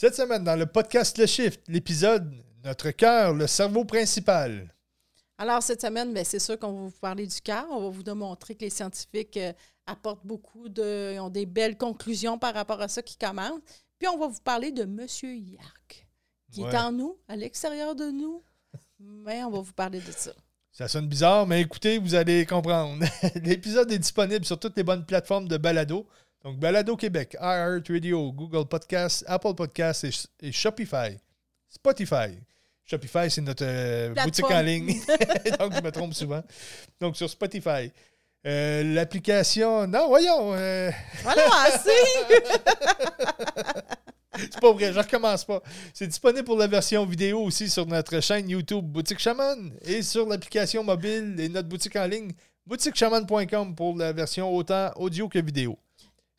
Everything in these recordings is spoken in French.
Cette semaine, dans le podcast Le Shift, l'épisode Notre cœur, le cerveau principal. Alors, cette semaine, ben, c'est sûr qu'on va vous parler du cœur. On va vous démontrer que les scientifiques euh, apportent beaucoup de. Ont des belles conclusions par rapport à ça qui commencent. Puis, on va vous parler de Monsieur Yark, qui Ouais. est en nous, à l'extérieur de nous. Mais on va vous parler de ça. Ça sonne bizarre, mais écoutez, vous allez comprendre. L'épisode est disponible sur toutes les bonnes plateformes de balado. Donc, Balado Québec, iHeartRadio, Google Podcasts, Apple Podcasts et, et Shopify. Spotify. Shopify, c'est notre euh, boutique en ligne. Donc, je me trompe souvent. Donc, sur Spotify. Euh, L'application. Non, voyons. euh, Voilà! C'est pas vrai, je recommence pas. C'est disponible pour la version vidéo aussi sur notre chaîne YouTube Boutique Chaman et sur l'application mobile et notre boutique en ligne boutiquechaman.com pour la version autant audio que vidéo.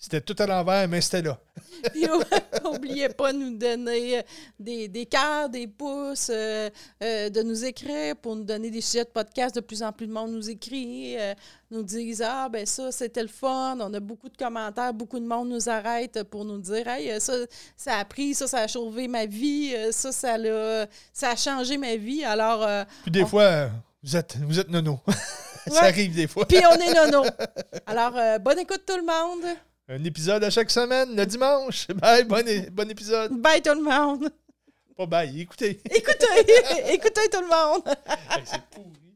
C'était tout à l'envers, mais c'était là. Puis, n'oubliez pas de nous donner euh, des, des cœurs, des pouces, euh, euh, de nous écrire pour nous donner des sujets de podcast. De plus en plus de monde nous écrit, euh, nous disent Ah, ben ça, c'était le fun. On a beaucoup de commentaires, beaucoup de monde nous arrête pour nous dire Hey, ça, ça a pris, ça, ça a sauvé ma vie, ça, ça, l'a- ça a changé ma vie. Alors, Puis des On- fois, vous êtes, vous êtes nono. Ça Ouais. arrive des fois. puis on est nono. Alors, bonne écoute tout le monde. Un épisode à chaque semaine, le dimanche. Bye, bon, épisode. Bye tout le monde. Pas bye, écoutez. Écoutez, écoutez tout le monde. Hey, c'est pourri.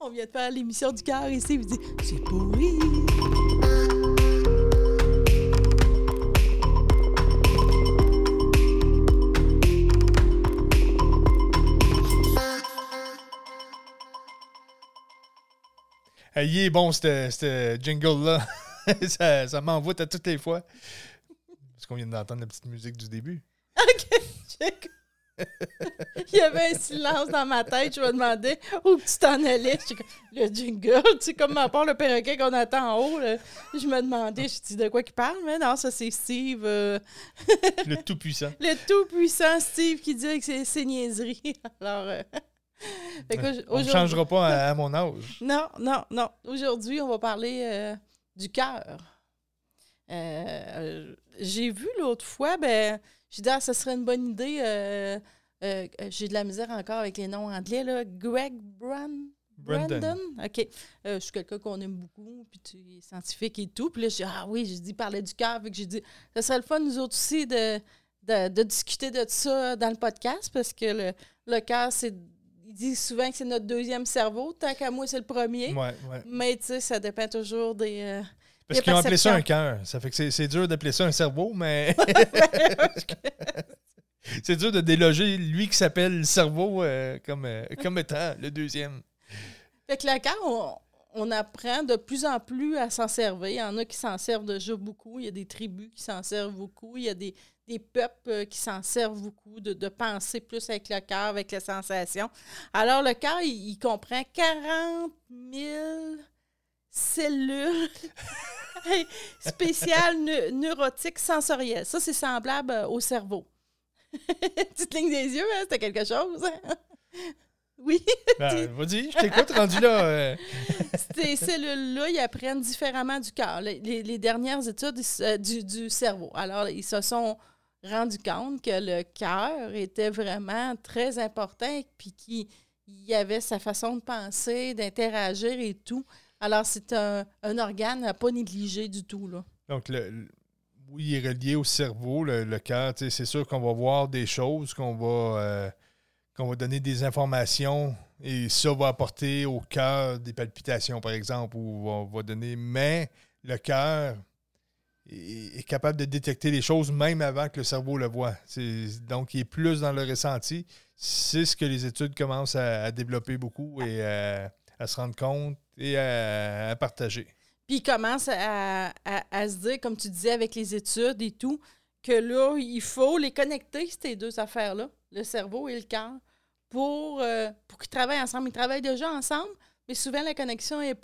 On vient de faire l'émission du cœur ici. Vous dites, c'est pourri. Il est bon, ce jingle-là. ça ça m'envoûte à toutes les fois. Parce qu'on vient d'entendre la petite musique du début. OK. check. Il y avait un silence dans ma tête. Je me demandais où tu t'en allais. Le jingle, tu sais, comme à part le perroquet qu'on attend en haut. là. je me demandais, je dis de quoi qu'il parle, mais non, ça c'est Steve, euh, Le tout-puissant. le tout-puissant Steve qui dit que c'est c'est niaiserie. Alors, euh, On ne changera pas à, à mon âge. Non, non, non. Aujourd'hui, on va parler euh, du cœur. Euh, J'ai vu l'autre fois, ben, j'ai dit, ah, ça serait une bonne idée. euh, j'ai de la misère encore avec les noms anglais, là. Greg Brand. Brandon. Brandon? OK. Je suis quelqu'un qu'on aime beaucoup, puis tu es scientifique et tout. Puis là, j'ai dit, ah oui, j'ai dit, parler du cœur. Que j'ai dit, ça serait le fun, nous autres aussi, de, de, de discuter de ça dans le podcast, parce que le, le cœur, c'est. Ils disent souvent que c'est notre deuxième cerveau. Tant qu'à moi, c'est le premier. Ouais, ouais. Mais tu sais, ça dépend toujours des. euh, Parce qu'ils ont appelé ça un cœur. Ça fait que c'est- c'est dur d'appeler ça un cerveau, mais. c'est dur de déloger lui qui s'appelle le cerveau euh, comme, euh, comme étant le deuxième. Fait que le cœur, on, on apprend de plus en plus à s'en servir. Il y en a qui s'en servent déjà beaucoup. Il y a des tribus qui s'en servent beaucoup. Il y a des, des peuples euh, qui s'en servent beaucoup, de, de penser plus avec le cœur, avec les sensations. Alors, le cœur, il, il comprend 40 000 cellules spéciales neu- neurotiques sensorielles. Ça, c'est semblable euh, au cerveau. Petite ligne des yeux, hein, c'était quelque chose. oui. Ben, vas-y, je t'écoute, rendu là. euh, Ces cellules-là, ils apprennent différemment du cœur. Les, les- les dernières études euh, du, du cerveau. Alors, ils se sont rendus compte que le cœur était vraiment très important puis qu'il y avait sa façon de penser, d'interagir et tout. Alors, c'est un, un organe à pas négliger du tout. Là. donc, le, oui, il est relié au cerveau, le, cœur. C'est sûr qu'on va voir des choses, qu'on va, euh, qu'on va donner des informations et ça va apporter au cœur des palpitations, par exemple, ou on va donner. Mais le cœur est, capable de détecter les choses même avant que le cerveau le voit. Donc, il est plus dans le ressenti. C'est ce que les études commencent à, développer beaucoup et à, se rendre compte et à- partager. Puis ils commencent à, se dire, comme tu disais, avec les études et tout, que là, il faut les connecter, ces deux affaires-là, le cerveau et le cœur, pour, euh, pour qu'ils travaillent ensemble. Ils travaillent déjà ensemble, mais souvent la connexion n'est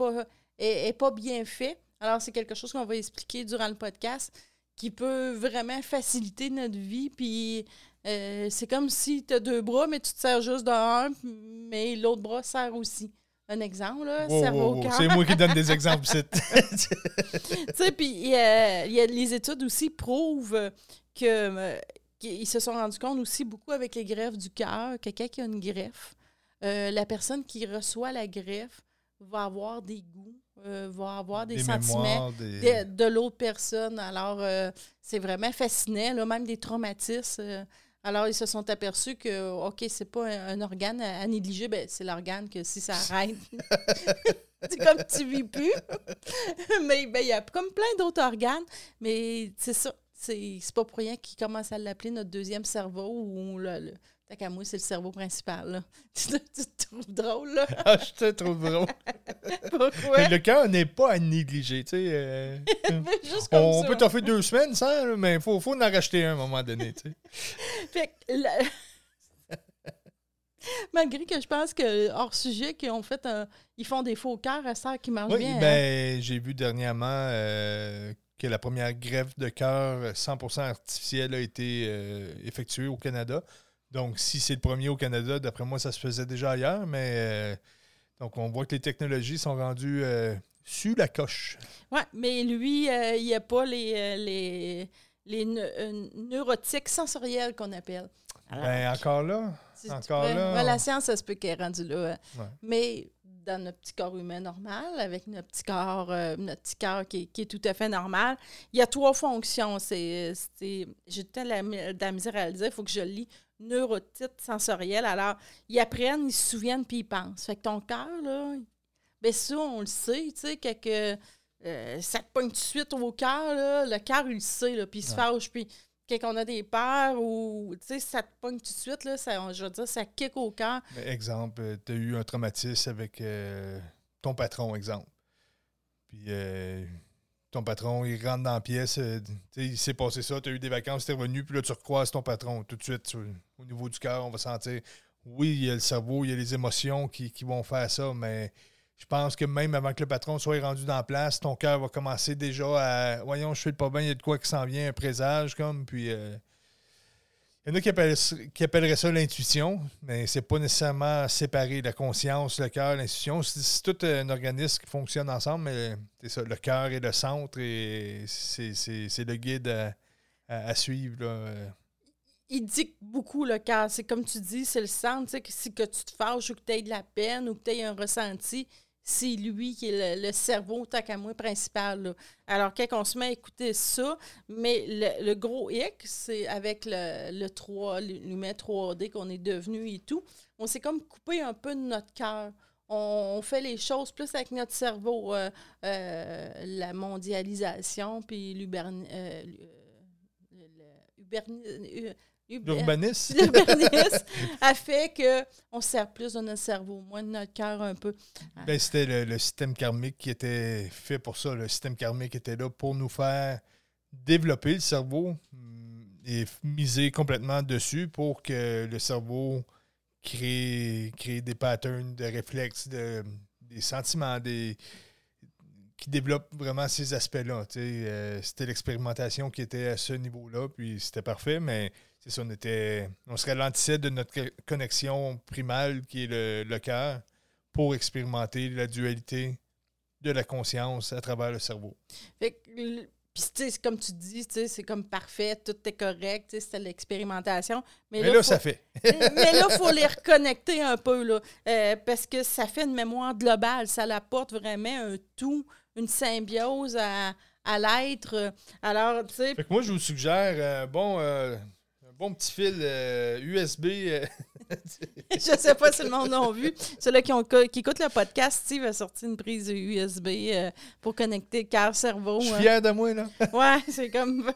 est pas bien faite. Alors, c'est quelque chose qu'on va expliquer durant le podcast qui peut vraiment faciliter notre vie. Puis euh, c'est comme si tu as deux bras, mais tu te sers juste d'un, mais l'autre bras sert aussi. un exemple, là, Wow, cerveau, wow, wow. cœur. C'est moi qui donne des exemples. c'est- Tu sais, puis y a- les études aussi prouvent que euh, qu'ils se sont rendus compte aussi beaucoup avec les greffes du cœur, quelqu'un qui a une greffe, euh, la personne qui reçoit la greffe va avoir des goûts, euh, va avoir des, sentiments mémoires, des- de, de l'autre personne. Alors, euh, c'est vraiment fascinant, là, même des traumatismes. euh. alors, ils se sont aperçus que, OK, c'est pas un, un organe à, à négliger, ben, c'est l'organe que si ça arrête, c'est comme tu vis plus. mais ben, il y a comme plein d'autres organes, mais c'est ça. C'est c'est pas pour rien qu'ils commencent à l'appeler notre deuxième cerveau ou le. le Tant qu'à moi, c'est le cerveau principal. Là. tu, te- tu te trouves drôle, là? Ah, je te trouve drôle. Pourquoi? Le cœur n'est pas à négliger. tu sais. euh, Juste comme on ça. peut t'offrir deux semaines sans, mais il faut, faut en racheter un à un moment donné. tu sais. Fait que la- Malgré que je pense que hors sujet, qu'ils ont fait un- ils font des faux cœurs à ça qui marchent Oui, bien. hein. ben, j'ai vu dernièrement euh, que la première greffe de cœur 100% artificielle a été euh, effectuée au Canada. Donc, si c'est le premier au Canada, d'après moi, ça se faisait déjà ailleurs, mais euh, donc on voit que les technologies sont rendues euh, sur la coche. Ouais, mais lui, euh, il n'y a pas les, euh, les, les ne- euh, neurotiques sensoriels qu'on appelle. Alors, Ben, encore là, si encore là, la science, ça se peut qu'elle est rendue là. hein. Ouais. Mais dans notre petit corps humain normal, avec notre petit corps, euh, notre petit cœur qui, est- qui est tout à fait normal, il y a trois fonctions. C'est, c'est- j'ai la, de la misère à le dire, il faut que je le lis. Neurotites sensorielles. Alors, ils apprennent, ils se souviennent, puis ils pensent. Fait que ton cœur, là, ben ça, on le sait, tu sais, que, euh, ça te pogne tout de suite au cœur, là, le cœur, il le sait, là, puis il se Ouais. fâche, puis quand on a des peurs ou, tu sais, ça te pogne tout de suite, là, ça, je veux dire, ça kick au cœur. exemple, tu as eu un traumatisme avec euh, ton patron, exemple. Puis euh, ton patron, il rentre dans la pièce, euh, il s'est passé ça, tu as eu des vacances, tu es revenu, puis là, tu recroises ton patron. Tout de suite, au niveau du cœur, on va sentir, oui, il y a le cerveau, il y a les émotions qui, vont faire ça, mais je pense que même avant que le patron soit rendu dans la place, ton cœur va commencer déjà à, voyons, je le pas bien, il y a de quoi qui s'en vient, un présage, comme, puis... euh, il y en a qui, appelleraient ça l'intuition, mais c'est pas nécessairement séparer la conscience, le cœur, l'intuition. C'est tout un organisme qui fonctionne ensemble, mais c'est ça, le cœur est le centre et c'est le guide à, suivre. Euh, il dicte beaucoup le cœur. C'est comme tu dis, c'est le centre. Si que tu te fâches ou que tu aies de la peine ou que tu aies un ressenti, c'est lui qui est le, cerveau, tant qu'à moi, principal. là. Alors, quand on se met à écouter ça, mais le, gros hic, c'est avec le, le 3, l'humain 3D qu'on est devenu et tout, on s'est comme coupé un peu de notre cœur. On, fait les choses plus avec notre cerveau. euh, euh, la mondialisation, puis l'uberni... euh, L'urbanisme, l'urbanisme a fait qu'on se sert plus de notre cerveau, moins de notre cœur un peu. ben, c'était le, le système karmique qui était fait pour ça. Le système karmique était là pour nous faire développer le cerveau hum, et miser complètement dessus pour que le cerveau crée, crée des patterns de réflexes, de, des sentiments, des qui développe vraiment ces aspects-là. Euh, c'était l'expérimentation qui était à ce niveau-là, puis c'était parfait, mais c'est ça, on était. On se ralentissait de notre co- connexion primale qui est le, le cœur pour expérimenter la dualité de la conscience à travers le cerveau. Fait que, puis, c'est comme tu dis, c'est comme parfait, tout est correct, c'était l'expérimentation. Mais, Mais là, là, faut- ça fait. mais là, il faut les reconnecter un peu, là, euh, parce que ça fait une mémoire globale. Ça apporte vraiment un tout, une symbiose à, à l'être. Alors, tu sais, Fait que moi, je vous suggère euh, bon, euh, bon petit fil euh, USB. euh, je sais pas si le monde l'a vu. Ceux-là qui, ont, qui écoutent le podcast, Steve a sorti une prise USB euh, pour connecter cœur-cerveau. je suis hein. fier de moi, là. Ouais, c'est comme.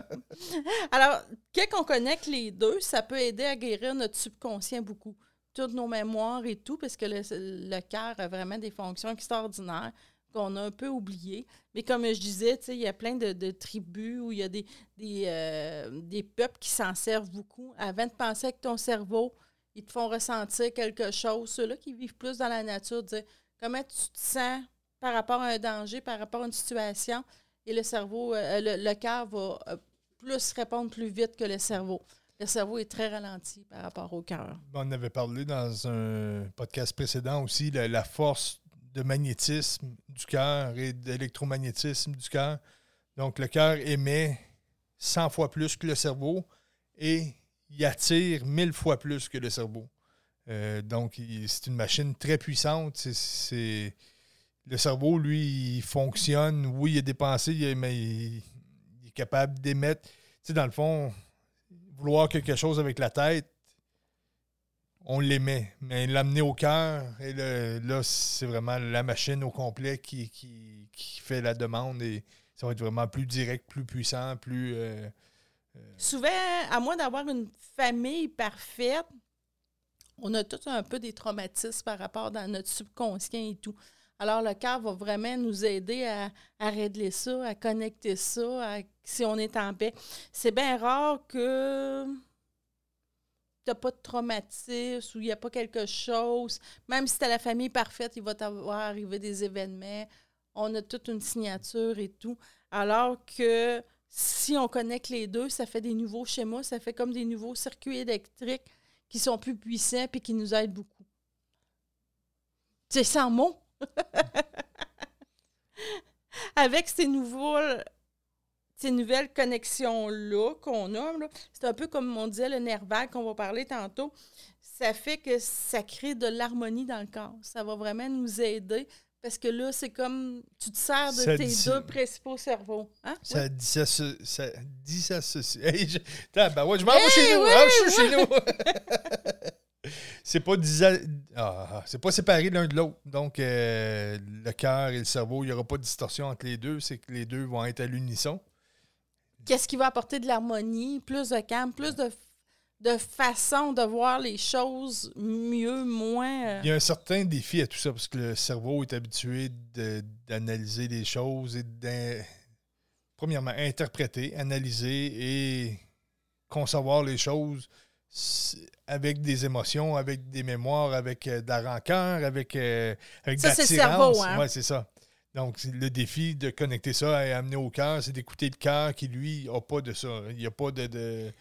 Alors, quand on connecte les deux, ça peut aider à guérir notre subconscient beaucoup. Toutes nos mémoires et tout, parce que le, le cœur a vraiment des fonctions extraordinaires qu'on a un peu oubliées. Mais comme je disais, il y a plein de, tribus où il y a des, des, euh, des peuples qui s'en servent beaucoup. Avant de penser avec ton cerveau, ils te font ressentir quelque chose. Ceux-là qui vivent plus dans la nature, comment tu te sens par rapport à un danger, par rapport à une situation? Et le cerveau, euh, le, le cœur va euh, plus répondre plus vite que le cerveau. le cerveau est très ralenti par rapport au cœur. On avait parlé dans un podcast précédent aussi, la, la force de magnétisme du cœur et d'électromagnétisme du cœur. Donc, le cœur émet 100 fois plus que le cerveau et il attire 1000 fois plus que le cerveau. Euh, donc, c'est une machine très puissante. C'est, Le cerveau, lui, il fonctionne. Oui, il des pensées, mais il, est capable d'émettre. Tu sais, dans le fond, vouloir quelque chose avec la tête, on l'émet. Mais l'amener au cœur, et là, c'est vraiment la machine au complet qui, fait la demande et ça va être vraiment plus direct, plus puissant, plus. Euh, euh, Souvent, à moins d'avoir une famille parfaite, on a tous un peu des traumatismes par rapport dans notre subconscient et tout. Alors, le cœur va vraiment nous aider à, à régler ça, à connecter ça, si on est en paix. C'est bien rare que tu n'as pas de traumatisme ou il n'y a pas quelque chose. Même si tu as la famille parfaite, il va t'avoir arrivé des événements. On a toute une signature et tout. Alors que si on connecte les deux, ça fait des nouveaux schémas, ça fait comme des nouveaux circuits électriques qui sont plus puissants et qui nous aident beaucoup. C'est sans mots. Avec ces nouveaux ces nouvelles connexions-là qu'on a, c'est un peu comme on disait le nerf vague qu'on va parler tantôt. Ça fait que ça crée de l'harmonie dans le corps. Ça va vraiment nous aider parce que là, c'est comme tu te sers de tes deux principaux cerveaux. Hein? Ça, dit ça, ça. Hey, je... Ben ouais, je m'en vais chez nous. Ah, je suis chez nous. c'est pas ah, c'est pas séparé l'un de l'autre. Donc, euh, le cœur et le cerveau, il n'y aura pas de distorsion entre les deux. C'est que les deux vont être à l'unisson. Qu'est-ce qui va apporter de l'harmonie, plus de calme, plus de de façon de voir les choses mieux, moins. Euh. Il y a un certain défi à tout ça parce que le cerveau est habitué d'analyser les choses et de, premièrement, interpréter, analyser et concevoir les choses avec des émotions, avec des mémoires, avec euh, de la rancœur, avec, euh, avec ça, c'est le cerveau, hein? Oui, c'est ça. Donc, le défi de connecter ça et amener au cœur, c'est d'écouter le cœur qui, lui, n'a pas de ça. Il n'y a pas de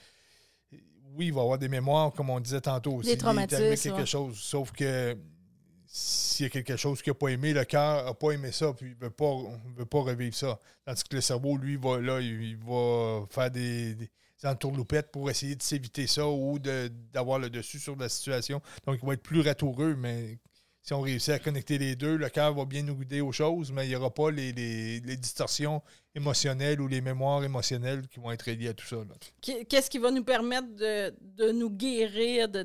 oui, il va avoir des mémoires, comme on disait tantôt. Des traumatismes. quelque chose. Sauf que s'il y a quelque chose qu'il n'a pas aimé, le cœur n'a pas aimé ça, puis il ne veut pas, veut pas revivre ça. Tandis que le cerveau, lui, va, là, il, va faire des, des entourloupettes pour essayer de s'éviter ça ou d'avoir le dessus sur la situation. Donc, il va être plus ratoureux, mais si on réussit à connecter les deux, le cœur va bien nous guider aux choses, mais il n'y aura pas les, distorsions émotionnelles ou les mémoires émotionnelles qui vont être liées à tout ça. Qu'est-ce qui va nous permettre de, nous guérir, de,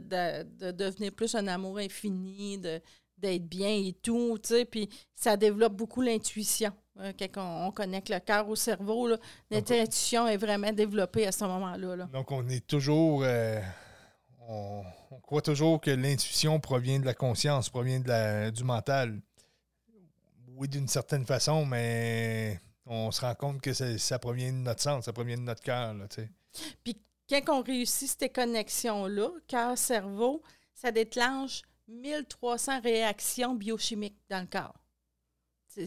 devenir plus un amour infini, d'être bien et tout, tu sais, puis ça développe beaucoup l'intuition. Euh, quand on, connecte le cœur au cerveau, l'intuition est vraiment développée à ce moment-là. Donc, on est toujours... Euh, on, croit toujours que l'intuition provient de la conscience, provient de la, du mental. Oui, d'une certaine façon, mais on se rend compte que ça, provient de notre sens, ça provient de notre cœur. Puis quand on réussit ces connexions-là, cœur-cerveau, ça déclenche 1300 réactions biochimiques dans le corps. C'est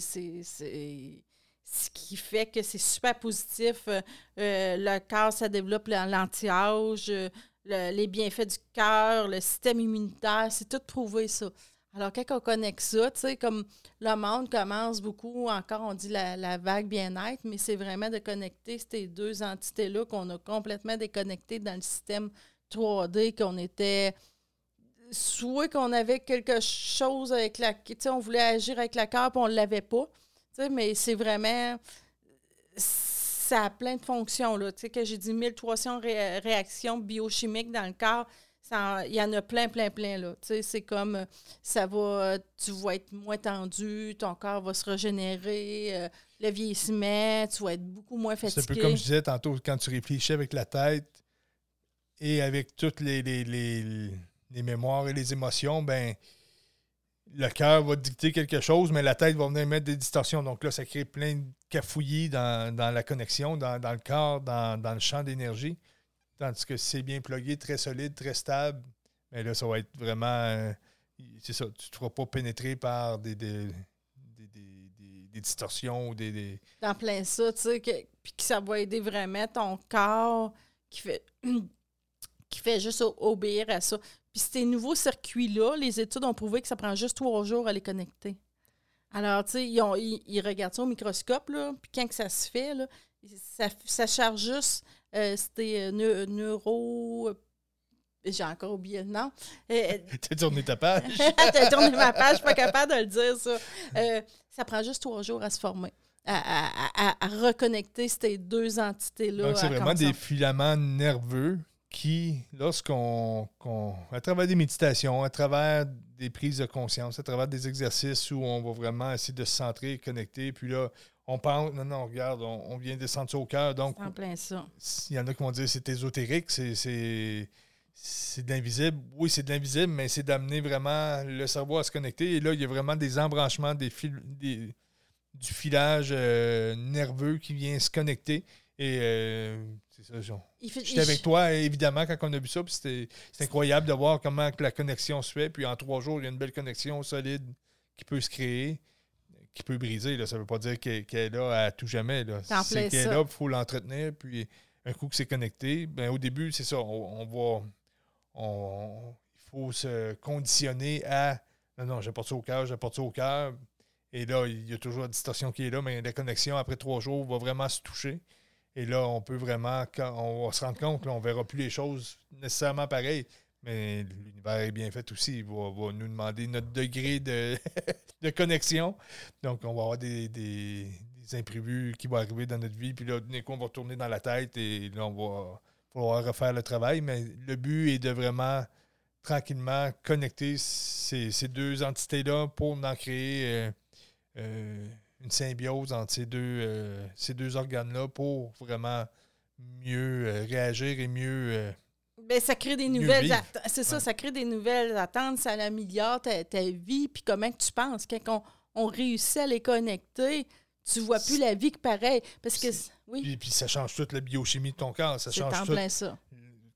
ce qui fait que c'est super positif. Euh, euh, le cœur, ça développe l'anti-âge, euh, les bienfaits du cœur, le système immunitaire, c'est tout prouvé ça. Alors, quand on connecte ça, tu sais, comme le monde commence beaucoup, encore on dit la, vague bien-être, mais c'est vraiment de connecter ces deux entités-là qu'on a complètement déconnectées dans le système 3D, qu'on était. Soit qu'on avait quelque chose avec la. Tu sais, on voulait agir avec la cœur, puis on ne l'avait pas. Tu sais, mais c'est vraiment ça a plein de fonctions. Là. Tu sais, que j'ai dit 1300 réactions biochimiques dans le corps. Il y en a plein, plein, plein. Là. Tu sais, c'est comme ça va, tu vas être moins tendu, ton corps va se régénérer, euh, le vieillissement, tu vas être beaucoup moins fatigué. C'est un peu comme je disais tantôt, quand tu réfléchis avec la tête et avec toutes les, les, les mémoires et les émotions, ben le cœur va dicter quelque chose, mais la tête va venir mettre des distorsions. Donc là, ça crée plein de cafouillis dans, la connexion, dans, le corps, dans, le champ d'énergie. Tandis que c'est bien plugué, très solide, très stable, mais là, ça va être vraiment. Euh, c'est ça, tu ne te feras pas pénétrer par des, des, distorsions ou des, Dans plein ça, tu sais, puis que ça va aider vraiment ton corps qui fait qui fait juste obéir à ça. Puis ces nouveaux circuits-là, les études ont prouvé que ça prend juste trois jours à les connecter. Alors, tu sais, ils, ont- ils- ils regardent ça au microscope, là, puis quand que ça se fait, là, ça, ça charge juste, euh, c'était euh, neu- neuro... J'ai encore oublié le nom. Euh, T'as tourné ta page. T'as tourné ma page, je suis pas capable de le dire, ça. Euh, ça prend juste trois jours à se former, à, à- à- à reconnecter ces deux entités-là. Donc, c'est vraiment des filaments nerveux qui, lorsqu'on, qu'on- à travers des méditations, à travers des prises de conscience, à travers des exercices où on va vraiment essayer de se centrer, connecter, puis là, on pense, non, non, regarde, on, on vient descendre ça au cœur. Donc, en plein ça. il y en a qui vont dire c'est ésotérique, c'est, c'est, c'est de l'invisible. Oui, c'est de l'invisible, mais c'est d'amener vraiment le cerveau à se connecter. Et là, il y a vraiment des embranchements, des fil, des- du filage euh, nerveux qui vient se connecter. Et euh, c'est ça. J'étais avec toi, évidemment, quand on a vu ça. puis C'était c'est incroyable de voir comment que la connexion se fait. Puis en trois jours, il y a une belle connexion solide qui peut se créer, qui peut briser. Là. Ça ne veut pas dire qu'elle est là à tout jamais. C'est qu'elle est là, il faut l'entretenir. Puis un coup que c'est connecté, ben, au début, c'est ça. On, on va. on- il faut se conditionner à. Non, non, j'apporte ça au cœur, j'apporte ça au cœur. Et là, il y a toujours la distorsion qui est là, mais la connexion, après trois jours, va vraiment se toucher. Et là, on peut vraiment, quand on va se rendre compte, là, on ne verra plus les choses nécessairement pareilles. Mais l'univers est bien fait aussi. Il va, nous demander notre degré de, connexion. Donc, on va avoir des, imprévus qui vont arriver dans notre vie. Puis là, d'un coup, on va retourner dans la tête et là, on va falloir refaire le travail. Mais le but est de vraiment tranquillement connecter ces, ces deux entités-là pour en créer euh, euh, une symbiose entre ces deux, euh, ces deux organes-là pour vraiment mieux euh, réagir et mieux. euh, Ben, ça crée des Mieux nouvelles attentes. C'est ça, Ouais. ça crée des nouvelles attentes, ça améliore ta, ta vie, puis comment tu penses. Quand on, on réussit à les connecter, tu vois plus la vie que pareil. Parce que, oui, puis, puis ça change toute la biochimie de ton corps. Ça change en tout. plein ça.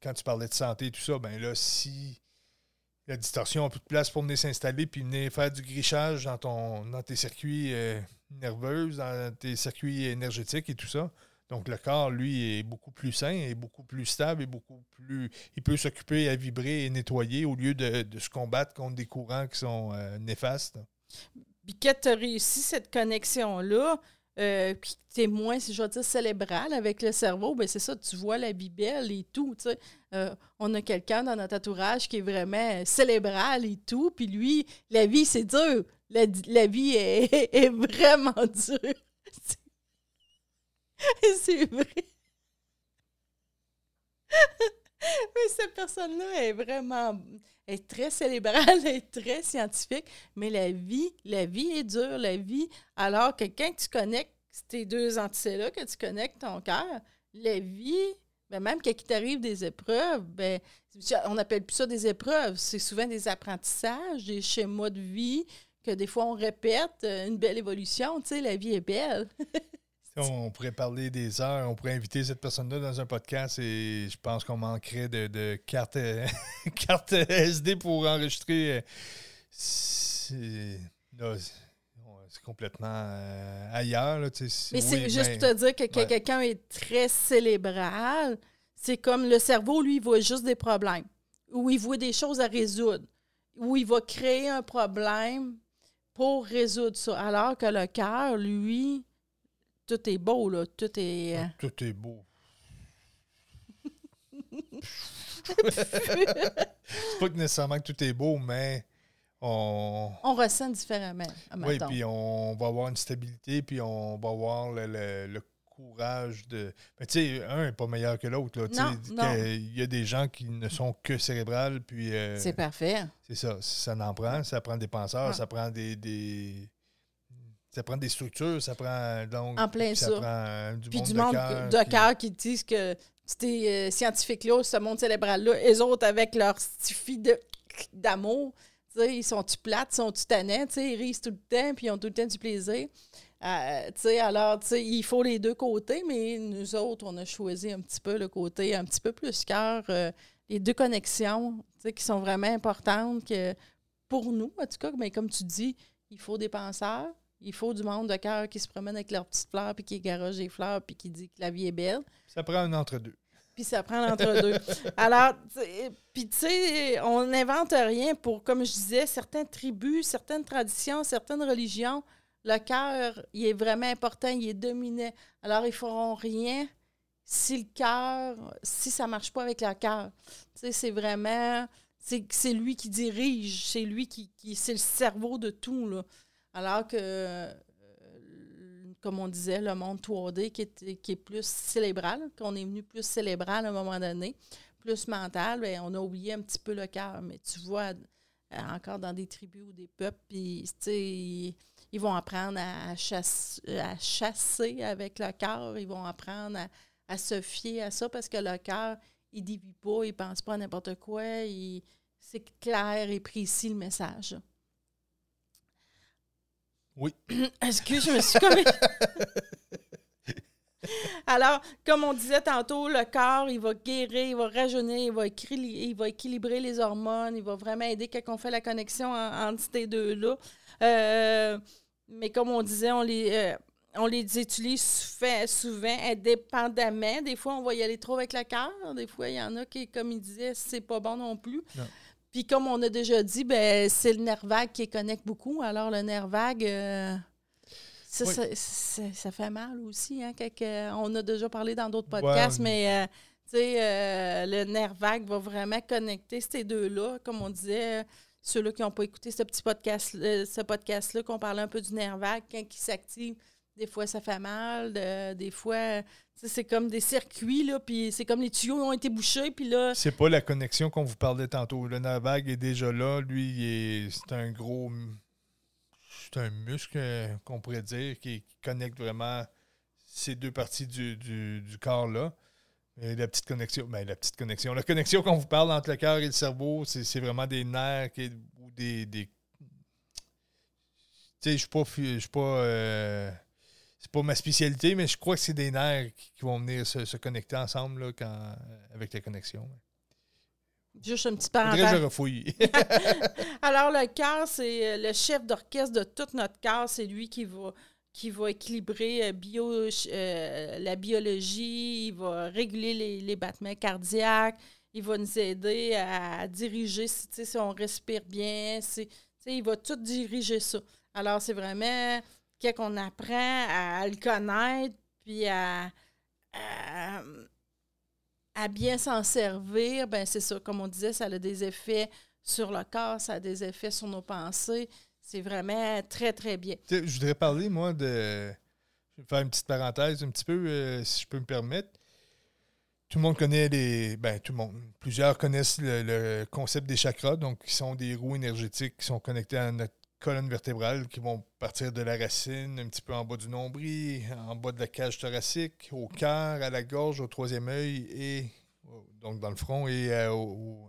Quand tu parlais de santé et tout ça, ben là, si la distorsion a plus de place pour venir s'installer puis venir faire du grichage dans, ton, dans tes circuits nerveux, dans tes circuits énergétiques et tout ça. Donc, le corps, lui, est beaucoup plus sain, est beaucoup plus stable et beaucoup plus. Il peut s'occuper à vibrer et nettoyer au lieu de, se combattre contre des courants qui sont euh, néfastes. Puis quand tu as réussi cette connexion-là, euh, puis tu es moins, si je veux dire, cérébral avec le cerveau, ben c'est ça, tu vois la vie belle et tout. Euh, on a quelqu'un dans notre entourage qui est vraiment euh, cérébral et tout, puis lui, la vie, c'est dur. La, la vie est, est vraiment dure. C'est- vrai. Mais cette personne-là est vraiment est très cérébrale, elle est très scientifique, mais la vie, la vie est dure, la vie. Alors que quand tu connectes ces deux entités-là, que tu connectes ton cœur, la vie, ben même quand il t'arrive des épreuves, ben, on n'appelle plus ça des épreuves, c'est souvent des apprentissages, des schémas de vie que des fois on répète, euh, une belle évolution, tu sais, la vie est belle. On pourrait parler des heures, on pourrait inviter cette personne-là dans un podcast et je pense qu'on manquerait de, de cartes cartes SD pour enregistrer. euh, C'est complètement euh, ailleurs. là, tu sais. Mais c'est juste ben, pour te dire que ouais. quelqu'un est très cérébral, c'est comme le cerveau, lui, il voit juste des problèmes, ou il voit des choses à résoudre, ou il va créer un problème pour résoudre ça. Alors que le cœur, lui, tout est beau, là. Tout est. euh, Tout est beau. c'est pas que nécessairement que tout est beau, mais on, on ressent différemment. Oui, puis on va avoir une stabilité, puis on va avoir le, le- le courage de. Mais tu sais, un n'est pas meilleur que l'autre. Il y a des gens qui ne sont que cérébrales, puis euh, C'est parfait. c'est ça. Ça en prend. Ça prend des penseurs, Ah. ça prend des, des- Ça prend des structures, ça prend donc. En plein ça. ça. prend du Puis monde du de monde cœur de qui- cœur qui disent que ces euh, scientifiques-là, ce monde cérébral-là, eux autres, avec leur stifi de- d'amour, ils sont-tu plates, sont-tu tannants, ils risent tout le temps, puis ils ont tout le temps du plaisir. Euh, alors, il faut les deux côtés, mais nous autres, on a choisi un petit peu le côté un petit peu plus cœur, euh, les deux connexions, qui sont vraiment importantes que pour nous, en tout cas, mais comme tu dis, il faut des penseurs, il faut du monde de cœur qui se promène avec leurs petites fleurs, puis qui garoche des fleurs, puis qui dit que la vie est belle. Ça prend un entre-deux. puis ça prend l'entre-deux. Alors, puis tu sais, on n'invente rien pour, comme je disais, certaines tribus, certaines traditions, certaines religions, le cœur, il est vraiment important, il est dominé. Alors, ils feront rien si le cœur, si ça ne marche pas avec le cœur. Tu sais, c'est vraiment, c'est lui qui dirige, c'est lui qui, c'est le cerveau de tout, là. Alors que comme on disait, le monde 3D qui est, plus célébral, qu'on est venu plus célébral à un moment donné, plus mental, bien, on a oublié un petit peu le cœur. Mais tu vois, euh, encore dans des tribus ou des peuples, puis, ils, ils vont apprendre à, chasse, à chasser avec le cœur, ils vont apprendre à, se fier à ça parce que le cœur, il ne divise pas, il ne pense pas à n'importe quoi, c'est clair et précis le message. Oui. Excuse, je me suis comme. Alors, comme on disait tantôt, le corps, il va guérir, il va rajeunir, il va, il va équilibrer les hormones, il va vraiment aider quand on fait la connexion entre ces deux-là. Euh, mais comme on disait, on les, euh, on les utilise souvent indépendamment. Des fois, on va y aller trop avec le cœur. Des fois, il y en a qui, comme il disait, c'est pas bon non plus. Puis comme on a déjà dit, ben, c'est le nerf vague qui connecte beaucoup. Alors le nerf vague, euh, ça, ça, fait mal aussi. Hein, on a déjà parlé dans d'autres podcasts, mais euh, euh, le nerf vague va vraiment connecter ces deux-là. Comme on disait, ceux-là qui n'ont pas écouté ce petit podcast, ce podcast-là, qu'on parlait un peu du nerf vague, quand il s'active, des fois ça fait mal, des fois c'est comme des circuits, là, puis c'est comme les tuyaux ont été bouchés, puis là... C'est pas la connexion qu'on vous parlait tantôt. Le Navag est déjà là. Lui, c'est un gros... C'est un muscle, qu'on pourrait dire, qui, connecte vraiment ces deux parties du, corps-là. Et la petite connexion, ben, la petite connexion. La connexion qu'on vous parle entre le cœur et le cerveau, c'est vraiment des nerfs ou des... des... Tu sais, je suis pas... Je suis pas... Euh, c'est pas ma spécialité, mais je crois que c'est des nerfs qui, vont venir se, connecter ensemble là, quand, avec la connexion. Juste un petit parenthèse. je refouille. Alors, le cœur, c'est le chef d'orchestre de tout notre cœur. C'est lui qui va, qui va équilibrer euh, bio, euh, la biologie, il va réguler les, les, battements cardiaques, il va nous aider à diriger si, si on respire bien. Il va tout diriger ça. Alors, c'est vraiment qu'on apprend à, le connaître, puis à, à, bien s'en servir, ben c'est ça, comme on disait, ça a des effets sur le corps, ça a des effets sur nos pensées. C'est vraiment très, très bien. je voudrais parler, moi, de. Je vais faire une petite parenthèse un petit peu, euh, si je peux me permettre. Tout le monde connaît les. Ben, tout le monde. Plusieurs connaissent le, concept des chakras, donc qui sont des roues énergétiques qui sont connectées à notre colonnes vertébrales qui vont partir de la racine, un petit peu en bas du nombril, en bas de la cage thoracique, au cœur, à la gorge, au troisième œil et donc dans le front et à,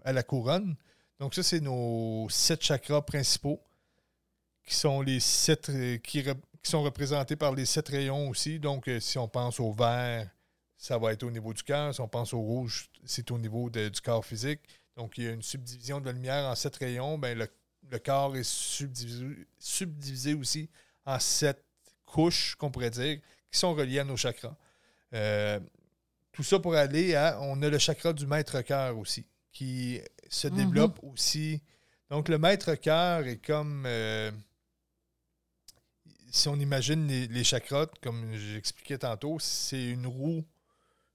à la couronne. Donc ça, c'est nos sept chakras principaux qui sont les sept euh, qui, qui, sont représentés par les sept rayons aussi. Donc euh, si on pense au vert, ça va être au niveau du cœur. Si on pense au rouge, c'est au niveau du corps physique. Donc il y a une subdivision de la lumière en sept rayons. Ben, le le corps est subdivisé, aussi en sept couches, qu'on pourrait dire, qui sont reliées à nos chakras. Euh, tout ça pour aller à. On a le chakra du maître-cœur aussi, qui se mhm. développe aussi. Donc, le maître-cœur est comme. Euh, si on imagine les, chakras, comme j'expliquais tantôt, c'est une roue,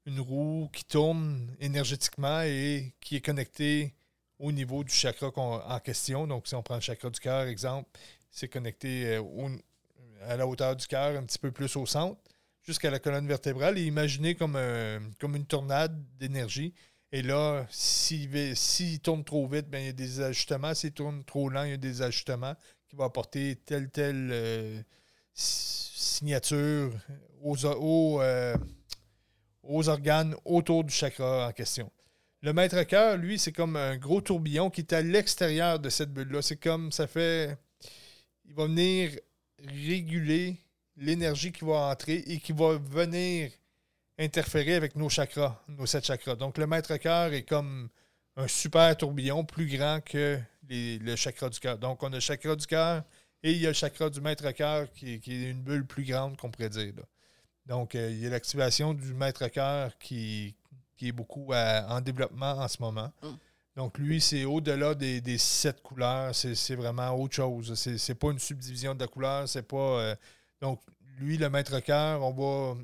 une roue qui tourne énergétiquement et qui est connectée au niveau du chakra en question. Donc, si on prend le chakra du cœur, exemple, c'est connecté euh, à la hauteur du cœur, un petit peu plus au centre, jusqu'à la colonne vertébrale. Et imaginez comme, comme une tornade d'énergie. Et là, s'il tourne trop vite, bien, il y a des ajustements. S'il tourne trop lent, il y a des ajustements qui vont apporter telle, telle euh, signature aux, euh, aux organes autour du chakra en question. Le maître cœur, lui, c'est comme un gros tourbillon qui est à l'extérieur de cette bulle-là. C'est comme ça fait. Il va venir réguler l'énergie qui va entrer et qui va venir interférer avec nos chakras, nos sept chakras. Donc, le maître cœur est comme un super tourbillon plus grand que le chakra du cœur. Donc, on a le chakra du cœur et il y a le chakra du maître cœur qui, est une bulle plus grande qu'on pourrait dire. Donc, euh, il y a l'activation du maître cœur qui, qui est beaucoup en développement en ce moment. Mm. Donc, lui, c'est au-delà des, sept couleurs. C'est vraiment autre chose. C'est pas une subdivision de la couleur. C'est pas. Euh, donc, lui, le maître cœur, on va.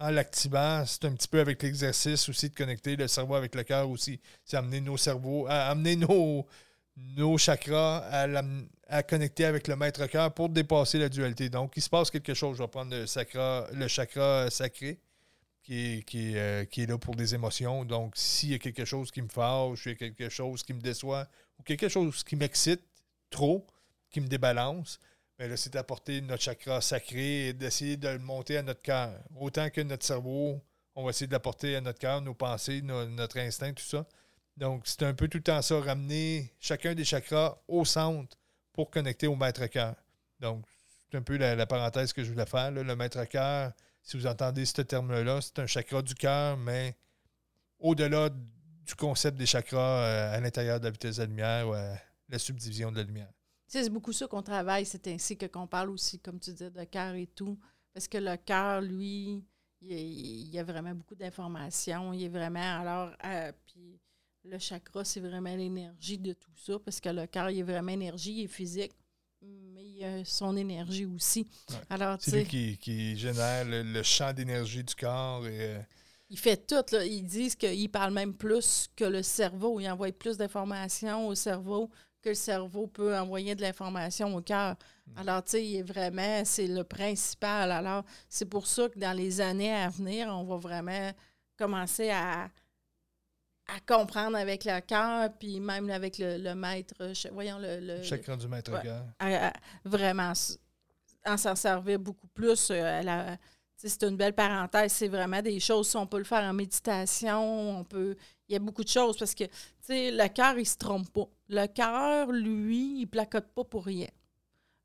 En l'activant, c'est un petit peu avec l'exercice aussi de connecter le cerveau avec le cœur aussi. C'est amener nos cerveaux, amener nos, nos chakras à, connecter avec le maître cœur pour dépasser la dualité. Donc, il se passe quelque chose. Je vais prendre le, chakra sacré qui est, euh, qui, est, là pour des émotions. Donc, s'il y a quelque chose qui me fâche, il y a quelque chose qui me déçoit, ou quelque chose qui m'excite trop, qui me débalance, bien là, c'est d'apporter notre chakra sacré et d'essayer de le monter à notre cœur. Autant que notre cerveau, on va essayer de l'apporter à notre cœur, nos pensées, notre instinct, tout ça. Donc, c'est un peu tout le temps ça, ramener chacun des chakras au centre pour connecter au maître cœur. Donc, c'est un peu la, parenthèse que je voulais faire. Le maître cœur, si vous entendez ce terme-là, c'est un chakra du cœur, mais au-delà du concept des chakras euh, à l'intérieur de la vitesse de la lumière ou la subdivision de la lumière. C'est beaucoup ça qu'on travaille, c'est ainsi que qu'on parle aussi, comme tu dis, de cœur et tout. Parce que le cœur, lui, il y a vraiment beaucoup d'informations. Il est vraiment. Alors, euh, puis le chakra, c'est vraiment l'énergie de tout ça, parce que le cœur, il est vraiment énergie, il est physique mais il a son énergie aussi. c'est lui qui, génère le, champ d'énergie du corps. Et, euh, Il fait tout. Là. Ils disent qu'il parle même plus que le cerveau. Il envoie plus d'informations au cerveau que le cerveau peut envoyer de l'information au cœur. Mm. Alors, tu sais, il est vraiment, c'est le principal. Alors, c'est pour ça que dans les années à venir, on va vraiment commencer à, à comprendre avec le cœur, puis même avec le, maître, voyons le... le Chacun du maître cœur. vraiment, en s'en servir beaucoup plus. Euh, c'est une belle parenthèse. C'est vraiment des choses. On peut le faire en méditation. On peut. Il y a beaucoup de choses parce que le cœur, il ne se trompe pas. Le cœur, lui, il placote pas pour rien.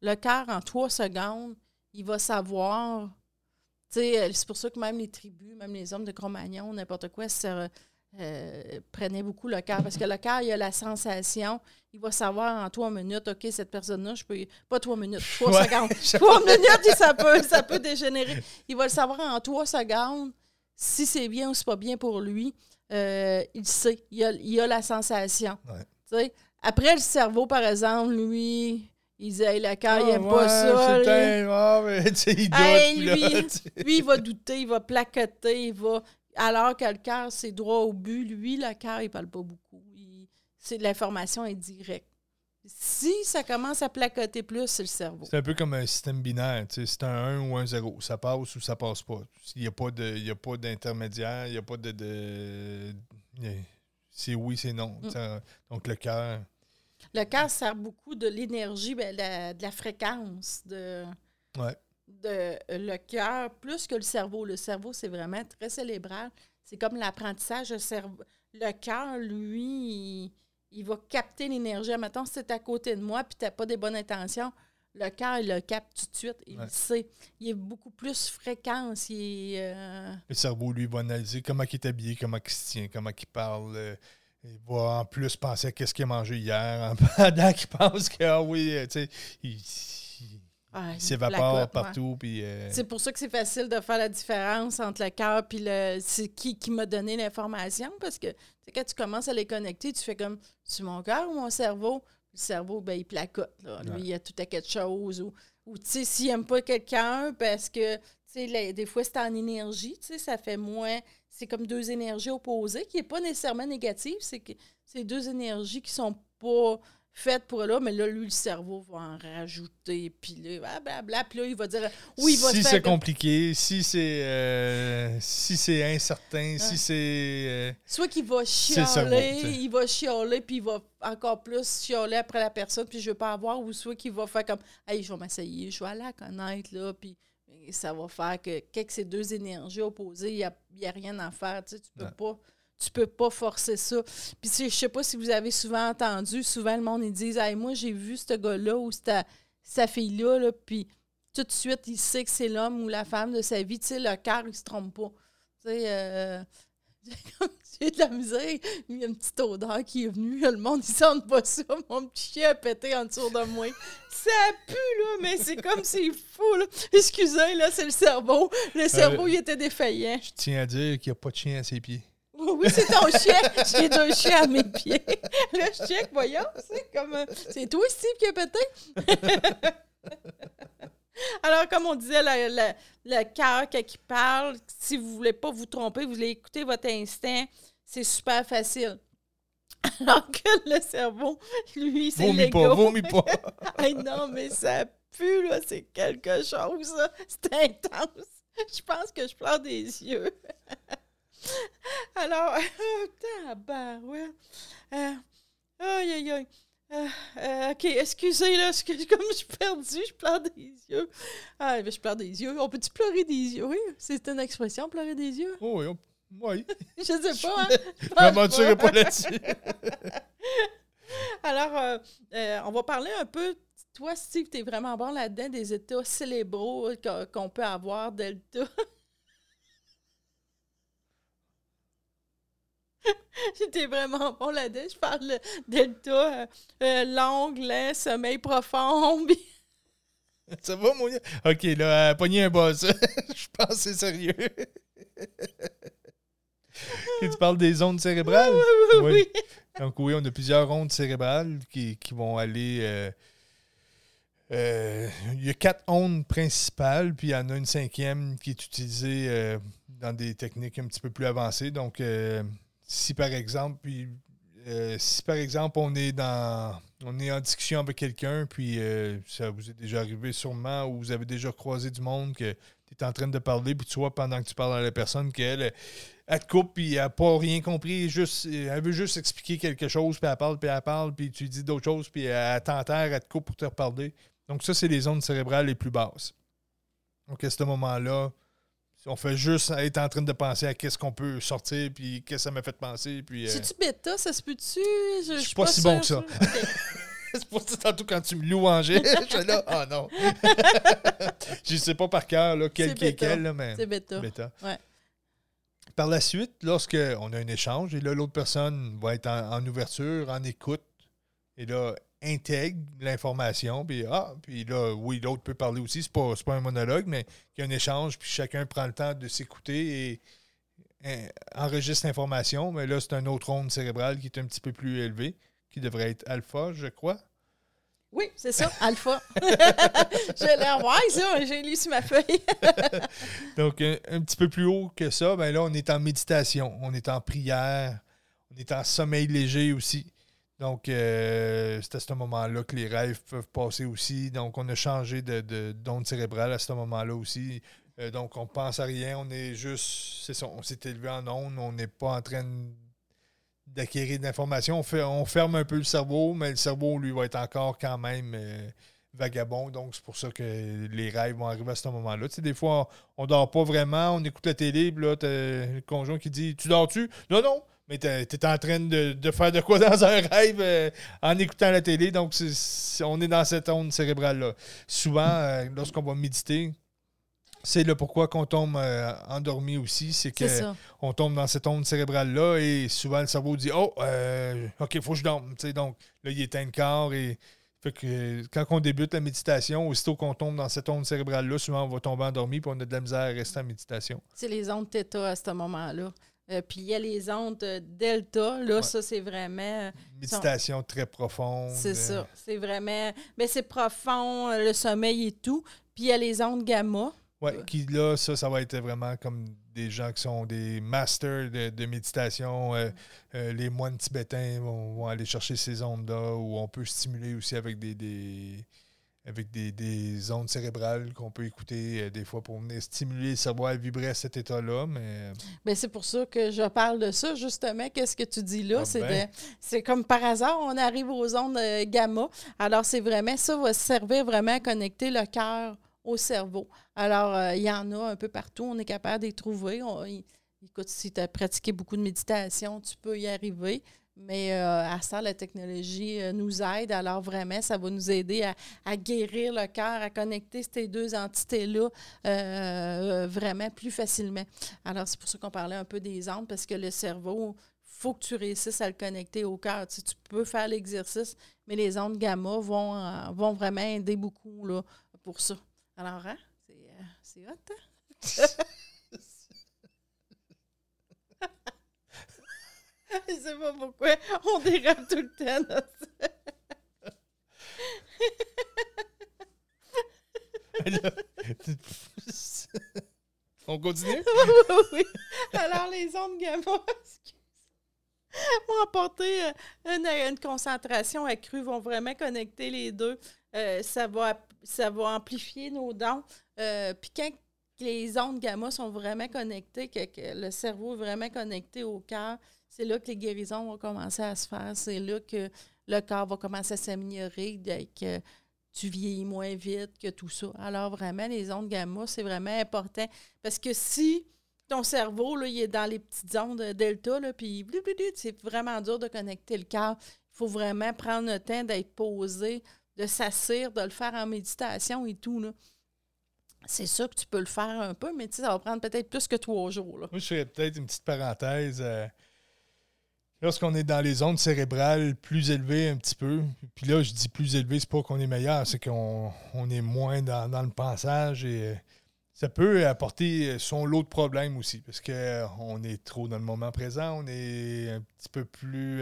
Le cœur, en trois secondes, il va savoir. C'est pour ça que même les tribus, même les hommes de Cro-Magnon, n'importe quoi, c'est euh, prenait beaucoup le cœur. Parce que le cœur, il a la sensation, il va savoir en trois minutes, OK, cette personne-là, je peux. Pas trois minutes, trois secondes. Trois minutes, ça peut, ça peut dégénérer. Il va le savoir en trois secondes si c'est bien ou c'est pas bien pour lui. Euh, il sait, il a, il a la sensation. Après, le cerveau, par exemple, lui, il disait, le cœur, il n'aime pas ça. Lui. lui, il va douter, il va placoter, il va. Alors que le cœur, c'est droit au but. Lui, le cœur, il parle pas beaucoup. c'est, l'information est directe. Si ça commence à placoter plus, c'est le cerveau. C'est un peu comme un système binaire. C'est un 1 ou un 0. Ça passe ou ça passe pas. Il n'y a pas de, d'intermédiaire. Il n'y a pas de, c'est oui, c'est non. Mm. Donc le cœur. Le cœur sert beaucoup de l'énergie, ben, de, la, fréquence. De... Ouais de euh, le cœur plus que le cerveau. Le cerveau, c'est vraiment très cérébral. C'est comme l'apprentissage. Le, cœur, lui, il, va capter l'énergie. Mettons, si tu à côté de moi puis tu n'as pas des bonnes intentions, le cœur, il le capte tout de suite. Il sait. Il est beaucoup plus fréquence. Euh, le cerveau, lui, va analyser comment il est habillé, comment il se tient, comment il parle. Euh, il va en plus penser à qu'est-ce qu'il a mangé hier, pendant qu'il pense que, ah oui, tu sais, il il s'évapore partout. Euh, c'est pour ça que c'est facile de faire la différence entre le cœur et le. C'est qui qui m'a donné l'information parce que quand tu commences à les connecter, tu fais comme c'est mon cœur ou mon cerveau? Le cerveau, ben, il placote. Lui, il y a tout à quelque chose. Ou, ou tu sais, s'il n'aime pas quelqu'un parce que, tu sais, des fois, c'est en énergie, tu sais, ça fait moins. C'est comme deux énergies opposées qui n'est pas nécessairement négative. C'est que c'est deux énergies qui sont pas faite pour là, mais là, lui, le cerveau va en rajouter, puis là, blablabla, puis là, il va dire oui, il va Si c'est compliqué, si c'est euh, si c'est incertain, si c'est. Euh, Soit qu'il va chialer, il va chialer, puis il va encore plus chialer après la personne, puis je veux pas avoir, ou soit qu'il va faire comme Hey, je vais m'essayer, je vais aller la connaître, là, puis ça va faire que, que ces deux énergies opposées, il n'y a, rien à faire, tu sais, tu peux pas tu peux pas forcer ça. Puis je sais pas si vous avez souvent entendu, souvent le monde ils disent hey, moi j'ai vu ce gars-là ou cette, sa fille-là, là, puis tout de suite il sait que c'est l'homme ou la femme de sa vie. Tu sais, le cœur, il se trompe pas. Tu sais, euh, j'ai de la misère. Il y a une petite odeur qui est venue. Le monde, il sent pas ça. Mon petit chien a pété en dessous de moi. Ça pue, là, mais c'est comme c'est fou, là. Excusez, là, c'est le cerveau. Le cerveau, il était défaillant. Je tiens à dire qu'il n'y a pas de chien à ses pieds. Oui, Oui, c'est ton chien. J'ai deux chiens à mes pieds. Là, je check, voyons, c'est comme. euh, C'est toi, Steve, qui a pété? Alors, comme on disait, le, le, le cœur, il parle, si vous voulez pas vous tromper, vous voulez écouter votre instinct, c'est super facile. Alors que le cerveau, lui, c'est Vomis pas, l'ego. vomis pas. Hey, non, mais ça pue, là, c'est quelque chose. C'est intense. Je pense que je pleure des yeux. Alors, tabarouette. Euh, aïe, aïe, aïe. Euh, euh, OK, excusez, là, que comme je suis perdue, je pleure des yeux. Ah, ben, je pleure des yeux. On peut-tu pleurer des yeux? Oui, c'est une expression, pleurer des yeux. Oh, oui, oh, oui. Je sais pas, hein? Je m'aventurerai pas là-dessus. Alors, euh, on va parler un peu. Toi, Steve, tu es vraiment bon là-dedans des états cérébraux qu'on qu'on peut avoir, Delta. J'étais vraiment bon là-dedans. Je parle de Delta, euh, euh, long, lent, sommeil profond. puis- Ça va, mon gars? OK, là, euh, pogner un boss. Je pense que c'est sérieux. Et tu parles des ondes cérébrales? oui, Oui. oui. Donc oui, on a plusieurs ondes cérébrales qui, qui vont aller... euh, euh, il y a quatre ondes principales, puis il y en a une cinquième qui est utilisée dans des techniques un petit peu plus avancées. Donc, si par exemple, puis, euh, si par exemple on est dans, on est en discussion avec quelqu'un, puis euh, ça vous est déjà arrivé sûrement, ou vous avez déjà croisé du monde que tu es en train de parler, puis tu vois pendant que tu parles à la personne qu'elle elle te coupe, puis elle n'a pas rien compris, juste, elle veut juste expliquer quelque chose, puis elle parle, puis elle parle, puis tu dis d'autres choses, puis elle t'enterre, elle te coupe pour te reparler. Donc ça, c'est les zones cérébrales les plus basses. Donc à ce moment-là, on fait juste être en train de penser à qu'est-ce qu'on peut sortir, puis qu'est-ce que ça m'a fait penser, puis... euh, C'est-tu bêta? Ça se peut-tu? Je, suis pas si bon que ça. c'est pour ça tantôt quand tu me louangeais, je suis là, ah non. je sais pas par cœur là, quel qui est quel, là, mais... C'est bêta. Bêta. Ouais. Par la suite, lorsqu'on a un échange, et là, l'autre personne va être en, en ouverture, en écoute, et là, intègre l'information, puis ah, puis là, oui, l'autre peut parler aussi, c'est pas, pas un monologue, mais il y a un échange, puis chacun prend le temps de s'écouter et enregistre l'information, mais là, c'est un autre onde cérébrale qui est un petit peu plus élevé, qui devrait être alpha, je crois. Oui, c'est ça, alpha. je l'ai ouais, ça, j'ai lu sur ma feuille. Donc, un, un petit peu plus haut que ça, ben là, on est en méditation, on est en prière, on est en sommeil léger aussi. Donc, euh, c'est à ce moment-là que les rêves peuvent passer aussi. Donc, on a changé de, de, d'onde cérébrale à ce moment-là aussi. Euh, donc, on pense à rien, on est juste, c'est ça, on s'est élevé en onde, on n'est pas en train d'acquérir de l'information. On, ferme un peu le cerveau, mais le cerveau, lui, va être encore quand même euh, vagabond. Donc, c'est pour ça que les rêves vont arriver à ce moment-là. Tu sais, des fois, on, on dort pas vraiment, on écoute la télé, là, le conjoint qui dit Tu dors-tu Non, non. Mais tu es en train de, de faire de quoi dans un rêve euh, en écoutant la télé. Donc, on est dans cette onde cérébrale-là. Souvent, euh, lorsqu'on va méditer, c'est le pourquoi qu'on tombe euh, endormi aussi. C'est que on tombe dans cette onde cérébrale-là et souvent le cerveau dit Oh, euh, OK, il faut que je dorme. Donc là, il éteint le corps et fait que quand on débute la méditation, aussitôt qu'on tombe dans cette onde cérébrale-là, souvent on va tomber endormi puis on a de la misère à rester en méditation. C'est les ondes θ à ce moment-là. Euh, puis il y a les ondes euh, delta. Là, Ouais. ça, c'est vraiment. Méditation très profonde. C'est euh, ça. C'est vraiment. Mais c'est profond, euh, le sommeil et tout. Puis il y a les ondes gamma. Ouais, qui là, ça, ça va être vraiment comme des gens qui sont des masters de, de méditation. Euh, euh, les moines tibétains vont, vont aller chercher ces ondes-là où on peut stimuler aussi avec des, des- avec des, des ondes cérébrales qu'on peut écouter euh, des fois pour venir stimuler le cerveau à vibrer à cet état-là. Mais euh, Ben, c'est pour ça que je parle de ça, justement. Qu'est-ce que tu dis là? Ah c'est, ben. de- c'est comme par hasard, on arrive aux ondes euh, gamma. Alors, c'est vraiment, ça va servir vraiment à connecter le cœur au cerveau. Alors, euh, il y en a un peu partout. On est capable d'y trouver. On- y- écoute, si tu as pratiqué beaucoup de méditation, tu peux y arriver. Mais euh, à ça, la technologie euh, nous aide. Alors, vraiment, ça va nous aider à, guérir le cœur, à connecter ces deux entités-là euh, vraiment plus facilement. Alors, c'est pour ça qu'on parlait un peu des ondes, parce que le cerveau, faut que tu réussisses à le connecter au cœur. Tu, peux faire l'exercice, mais les ondes gamma vont, vont vraiment aider beaucoup là, pour ça. Alors, hein, c'est, c'est hot, hein? Je sais pas pourquoi on dérape tout le temps dans ça. On continue? oui. Alors, les ondes gamma, vont apporter euh, une, une concentration accrue, vont vraiment connecter les deux. Euh, ça, va, ça va amplifier nos dents. Euh, Puis quand les ondes gamma sont vraiment connectées, que, le cerveau est vraiment connecté au cœur, c'est là que les guérisons vont commencer à se faire. C'est là que le corps va commencer à s'améliorer, que tu vieillis moins vite, que tout ça. Alors vraiment, les ondes gamma, c'est vraiment important. Parce que si ton cerveau, là, il est dans les petites ondes delta, puis c'est vraiment dur de connecter le cœur. Il faut vraiment prendre le temps d'être posé, de s'asseoir, de le faire en méditation et tout. Là. C'est sûr que tu peux le faire un peu, mais ça va prendre peut-être plus que trois jours. Là. Moi, je ferais peut-être une petite parenthèse. euh, Lorsqu'on est dans les ondes cérébrales plus élevées un petit peu, puis là, je dis plus élevées, c'est pas qu'on est meilleur, c'est qu'on on est moins dans, dans le pensage et euh, ça peut apporter son lot de problèmes aussi, parce qu'on est trop dans le moment présent, on est un petit peu plus...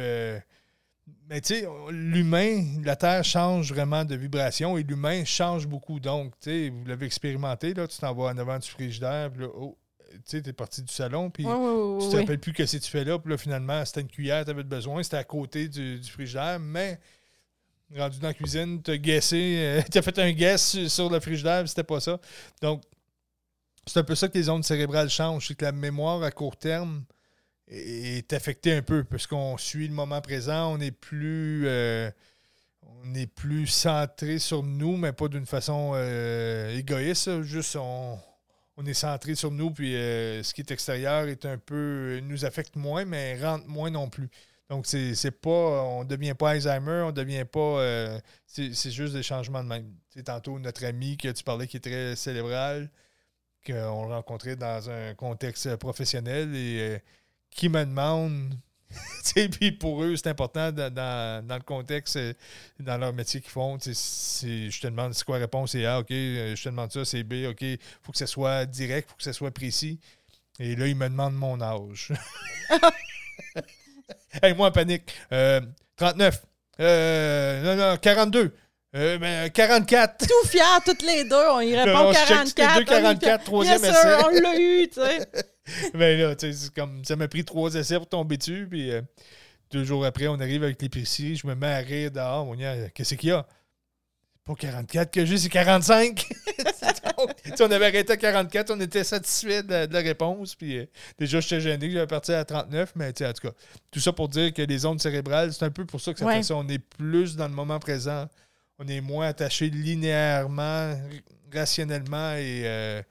euh, mais tu sais, l'humain, la Terre change vraiment de vibration et l'humain change beaucoup. Donc, tu sais, vous l'avez expérimenté, là, tu t'en vas en avant du frigidaire, puis là, oh, tu sais, t'es parti du salon, puis Oui, oui, tu oui, te oui. rappelles plus que si tu fais là, puis là, finalement, c'était une cuillère, tu avais besoin, c'était à côté du, du frigidaire, mais rendu dans la cuisine, tu as guessé, tu as fait un guess sur- sur le frigidaire, c'était pas ça. Donc, c'est un peu ça que les ondes cérébrales changent, c'est que la mémoire à court terme est affectée un peu, parce qu'on suit le moment présent, on est plus. euh, on plus centré sur nous, mais pas d'une façon euh, égoïste. Juste, on, on est centré sur nous, puis euh, ce qui est extérieur est un peu. nous affecte moins, mais rentre moins non plus. Donc, c'est c'est pas. On devient pas Alzheimer, on devient pas. c'est c'est juste des changements de même. Sais, tantôt, notre ami que tu parlais qui est très cérébral, qu'on rencontrait dans un contexte professionnel et qui me demande. tu sais, puis pour eux, c'est important dans, dans- dans le contexte, euh, dans leur métier qu'ils font. Je te demande c'est quoi la réponse, c'est A, OK, euh, je te demande ça, c'est B, OK. Il faut que ce soit direct, il faut que ce soit précis. Et là, ils me demandent mon âge. hey, moi, en panique. Euh, 39. Euh, non, non, 42. Euh, ben, 44. Tout fiers, toutes les deux, on y répond On se check tous les 44. deux, on y fait- 44, troisième essai. on l'a eu, tu sais. Mais là, tu sais, c'est comme ça m'a pris trois essais pour tomber dessus. Puis euh, deux jours après, on arrive avec l'épicerie. Je me mets à rire dehors. On dit, qu'est-ce qu'il y a? C'est Pas 44 que j'ai, c'est 45. Donc, tu sais, on avait arrêté à 44, on était satisfait de, la- de la réponse. Puis euh, déjà, j'étais gêné que j'avais parti à 39. Mais en tout cas, tout ça pour dire que les ondes cérébrales, c'est un peu pour ça que ça Ouais. fait ça. On est plus dans le moment présent. On est moins attaché linéairement, rationnellement et. euh,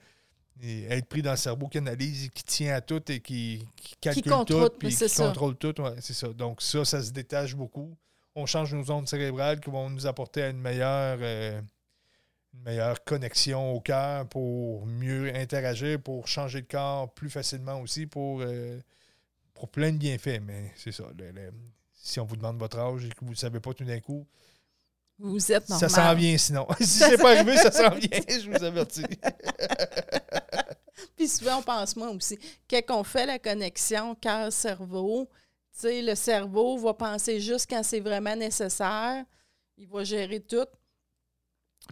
et être pris dans le cerveau qui analyse, et qui tient à tout et qui, qui calcule contrôle, tout, puis qui ça. contrôle tout. ouais, c'est ça. Donc ça, ça se détache beaucoup. On change nos ondes cérébrales qui vont nous apporter à une meilleure, euh, une meilleure connexion au cœur pour mieux interagir, pour changer de corps plus facilement aussi, pour, euh, pour plein de bienfaits. Mais c'est ça. le- le- si on vous demande votre âge et que vous ne le savez pas tout d'un coup, Vous êtes normal. ça s'en vient sinon. si c'est pas arrivé, ça s'en vient, je vous avertis. Puis souvent, on pense moi aussi. Quand on fait la connexion cœur-cerveau, le cerveau va penser juste quand c'est vraiment nécessaire. Il va gérer tout.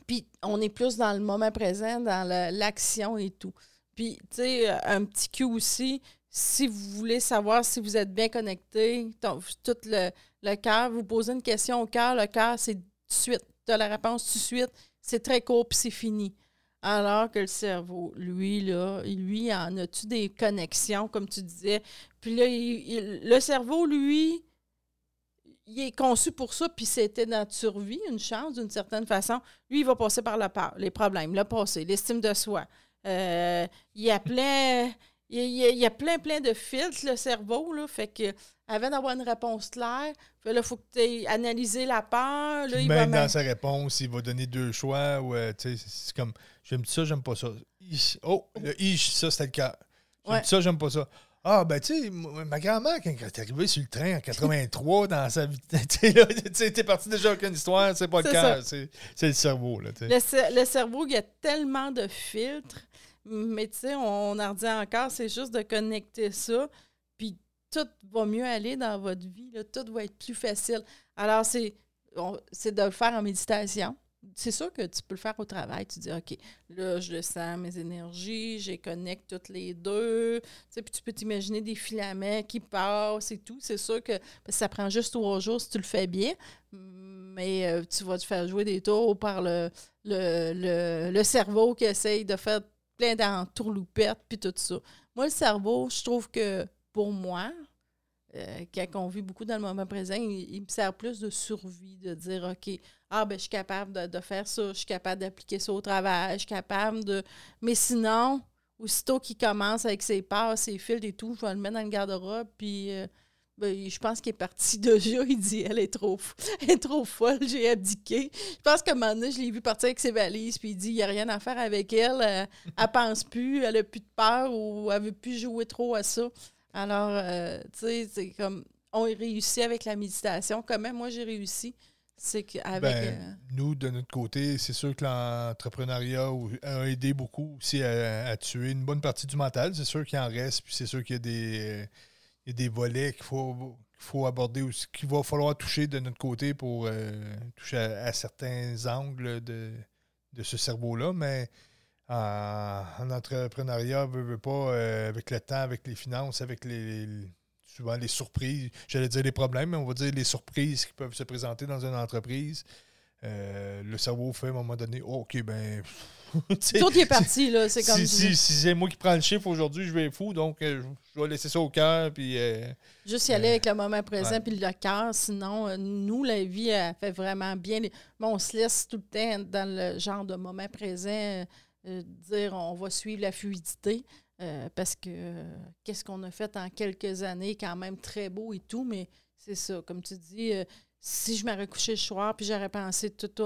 Puis on est plus dans le moment présent, dans l'action et tout. Puis, tu sais, un petit cue aussi, si vous voulez savoir si vous êtes bien connecté, tout le, le cœur, vous posez une question au cœur, le cœur, c'est tout de suite. Tu as la réponse tout de suite. C'est très court, puis c'est fini. Alors que le cerveau, lui, là, lui, en a-tu des connexions, comme tu disais? Puis là, le cerveau, lui, il est conçu pour ça, puis c'était notre survie, une chance d'une certaine façon. Lui, il va passer par les problèmes, le passé, l'estime de soi. Euh, il y a plein. Il y a, il y a plein, plein de filtres, le cerveau, là. Fait que avant d'avoir une réponse claire, il faut que tu aies analysé la peur. Là, il va même dans sa réponse, il va donner deux choix. Euh, c'est comme j'aime ça, j'aime pas ça. Oh, le ich, ça, c'était le cœur. J'aime Ouais. ça, j'aime pas ça. Ah, ben, tu sais, ma grand-mère, quand elle est arrivée sur le train en 83, dans sa vie, tu sais, t'es parti déjà avec une histoire, c'est pas le cœur, c'est le cerveau, là. Le, le cerveau, il y a tellement de filtres, mais tu sais, on, en redit encore, c'est juste de connecter ça. Puis tout va mieux aller dans votre vie, tout va être plus facile. Alors, c'est, c'est de le faire en méditation. C'est sûr que tu peux le faire au travail. Tu dis, OK, là, je le sens, mes énergies, je connecte toutes les deux. Tu sais, puis tu peux t'imaginer des filaments qui passent et tout. C'est sûr que ça prend juste trois jours si tu le fais bien, mais euh, tu vas te faire jouer des tours par le, le, le cerveau qui essaye de faire plein d'entourloupettes, puis tout ça. Moi, le cerveau, je trouve que pour moi, euh, quand vit beaucoup dans le moment présent, il, me sert plus de survie, de dire OK, ah ben je suis capable de, faire ça, je suis capable d'appliquer ça au travail, je suis capable de. Mais sinon, aussitôt qu'il commence avec ses pas, ses fils et tout, je vais le mettre dans le garde-robe, puis euh, ben, je pense qu'il est parti déjà. Il dit Elle est trop, elle est trop folle, j'ai abdiqué. Je pense qu'à un moment donné, je l'ai vu partir avec ses valises, puis il dit Il n'y a rien à faire avec elle. Elle, ne pense plus, elle a plus de peur ou elle veut plus jouer trop à ça. Alors, euh, tu sais, c'est comme on réussit avec la méditation. Comment moi j'ai réussi? C'est qu'avec. Ben, euh, nous, de notre côté, c'est sûr que l'entrepreneuriat a aidé beaucoup aussi à, tuer une bonne partie du mental. C'est sûr qu'il en reste, puis c'est sûr qu'il y a des y a des volets qu'il faut, faut aborder ou qu'il va falloir toucher de notre côté pour euh, toucher à, certains angles de, ce cerveau-là. Mais en, entrepreneuriat, veut, veut pas, euh, avec le temps, avec les finances, avec les, souvent les surprises, j'allais dire les problèmes, mais on va dire les surprises qui peuvent se présenter dans une entreprise. Euh, le cerveau fait à un moment donné, OK, ben. Tout est parti, là. C'est comme. Si, c'est moi qui prends le chiffre aujourd'hui, je vais fou, donc euh, je vais laisser ça au cœur. Puis, euh, Juste y aller avec le moment présent puis le cœur. Sinon, nous, la vie, elle fait vraiment bien. on se laisse tout le temps dans le genre de moment présent, dire on va suivre la fluidité. parce que qu'est-ce qu'on a fait en quelques années, quand même très beau et tout, mais c'est ça, comme tu dis, si je m'aurais couché le soir puis j'aurais pensé tout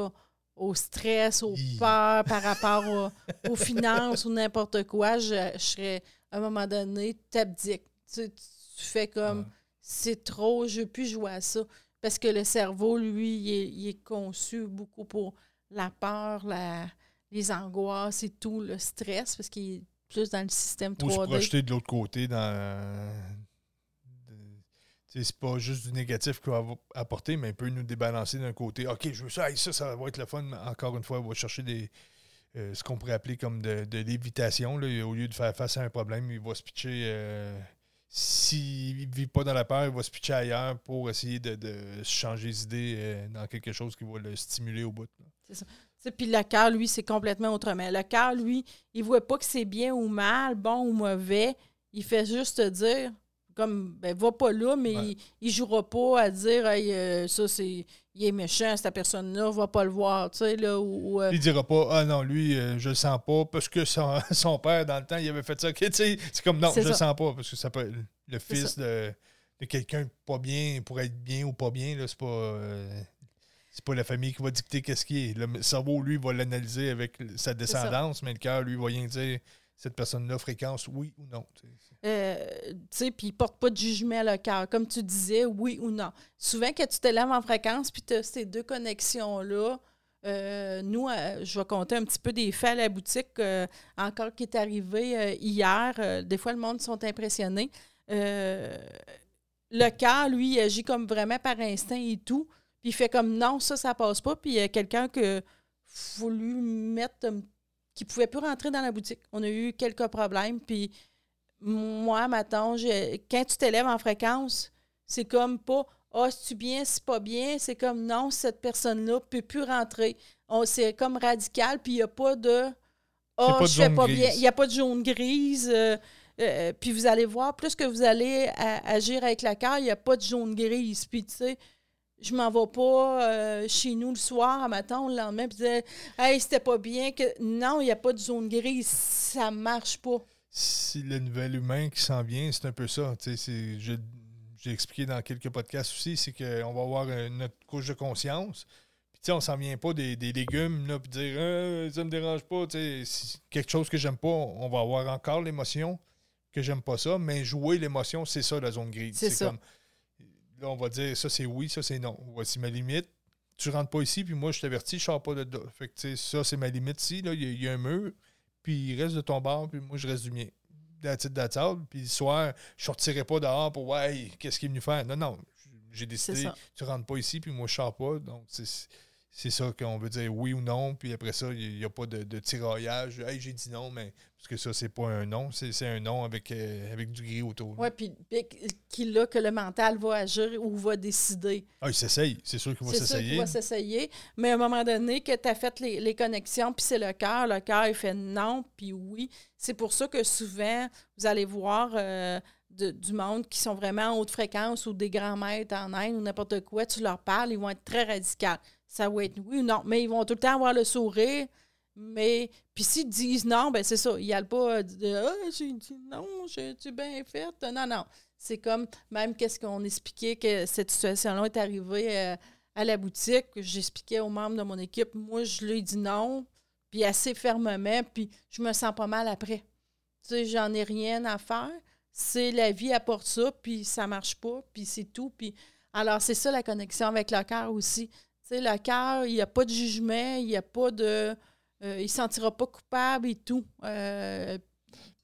au, stress, au peur par rapport aux finances ou n'importe quoi, je, serais à un moment donné t'abdiques. Tu, tu fais comme c'est trop, je ne veux plus jouer à ça. Parce que le cerveau, lui, il est, conçu beaucoup pour la peur, la, les angoisses et tout, le stress, parce qu'il est plus dans le système 3D. Ou se projeter de l'autre côté dans, c'est pas juste du négatif qu'il va apporter, mais il peut nous débalancer d'un côté. OK, je veux ça, ça, ça va être le fun. Encore une fois, on va chercher des, euh, ce qu'on pourrait appeler comme de, l'évitation. Au lieu de faire face à un problème, il va se pitcher. Euh, s'il ne vit pas dans la peur, il va se pitcher ailleurs pour essayer de, changer d'idée euh, dans quelque chose qui va le stimuler au bout. C'est ça. Puis le cœur, lui, c'est complètement autrement. Le cœur, lui, il ne voit pas que c'est bien ou mal, bon ou mauvais. Il fait juste te dire comme ben va pas là, mais il, ne jouera pas à dire euh, ça c'est il est méchant, cette personne-là, va pas le voir, tu sais, là, ou... Euh, il dira pas, ah non, lui, euh, je le sens pas, parce que son, père, dans le temps, il avait fait ça, tu sais, c'est comme, non, je le sens pas, parce que ça peut être le fils de, quelqu'un pas bien, pour être bien ou pas bien, là, c'est pas... c'est pas la famille qui va dicter qu'est-ce qui est. Le cerveau, lui, va l'analyser avec sa descendance, mais le cœur, lui, va rien dire cette personne-là fréquence, oui ou non. Euh, tu sais, puis il porte pas de jugement à le cœur. Comme tu disais, oui ou non. Souvent, quand tu t'élèves en fréquence, puis tu as ces deux connexions-là, euh, nous, euh, je vais compter un petit peu des faits à la boutique, encore qui est arrivé hier. des fois, le monde sont impressionnés. le cœur, lui, il agit comme vraiment par instinct et tout. Puis il fait comme non, ça, ça passe pas. Puis il y a quelqu'un qui voulu mettre qui ne pouvait plus rentrer dans la boutique. On a eu quelques problèmes. Puis moi, maintenant, quand tu t'élèves en fréquence, c'est comme pas Ah, oh, c'est-tu bien, c'est pas bien. C'est comme non, cette personne-là ne peut plus rentrer. C'est comme radical, puis il n'y a pas de Ah, oh, je fais pas bien. Il n'y a pas de jaune grise. Euh, euh, puis vous allez voir, plus que vous allez agir avec la cœur, il n'y a pas de jaune grise. Puis tu sais, je m'en vais pas euh, chez nous le soir, à matin, le lendemain, puis dire Hey, c'était pas bien. que Non, il n'y a pas de zone grise, ça marche pas. Si le nouvel humain qui s'en vient, c'est un peu ça. J'ai expliqué dans quelques podcasts aussi, c'est qu'on va avoir notre couche de conscience. Puis, on s'en vient pas des, légumes, là, puis dire ah, ça me dérange pas. Si quelque chose que j'aime pas, on va avoir encore l'émotion que j'aime pas ça, mais jouer l'émotion, c'est ça la zone grise. C'est ça. Comme, Là, on va dire ça c'est oui, ça c'est non. Voici ma limite. Tu rentres pas ici, puis moi je t'avertis, je sors pas de là. Fait que ça, c'est ma limite ici. Il y, a un mur, puis il reste de ton bord, puis moi je reste du mien. that's it, that's all. Puis le soir, je sortirai pas dehors pour, ouais, qu'est-ce qu'il est venu faire? Non, non. J'ai décidé, tu rentres pas ici, puis moi, je sors pas. Donc, c'est c'est ça qu'on veut dire oui ou non. Puis après ça, il n'y a pas de, de tiraillage. Hey, j'ai dit non, mais parce que ça, c'est pas un non, c'est un non avec, euh, avec du gris autour. Oui, puis qu'il a que le mental va agir ou va décider. Ah, il s'essaye. C'est sûr qu'il va s'essayer. Il va s'essayer. Mais à un moment donné, que tu as fait les, connexions, puis c'est le cœur, le cœur, il fait non, puis oui. C'est pour ça que souvent, vous allez voir. Euh, du monde qui sont vraiment en haute fréquence ou des grands maîtres en Inde ou n'importe quoi, tu leur parles, ils vont être très radicaux ça va être oui ou non. Mais ils vont tout le temps avoir le sourire. Mais, puis s'ils disent non, ben c'est ça. Ils n'allent pas dire Ah, j'ai dit non, j'ai bien fait. Non, non. C'est comme, même qu'est-ce qu'on expliquait que cette situation-là est arrivée euh, à la boutique. J'expliquais aux membres de mon équipe, moi, je lui ai dit non, puis assez fermement, puis je me sens pas mal après. Tu sais, j'en ai rien à faire. C'est la vie apporte ça, puis ça marche pas, puis c'est tout. Puis alors, c'est ça la connexion avec le cœur aussi le cœur, il n'y a pas de jugement, il n'y a pas de. Euh, il ne se sentira pas coupable et tout. Euh,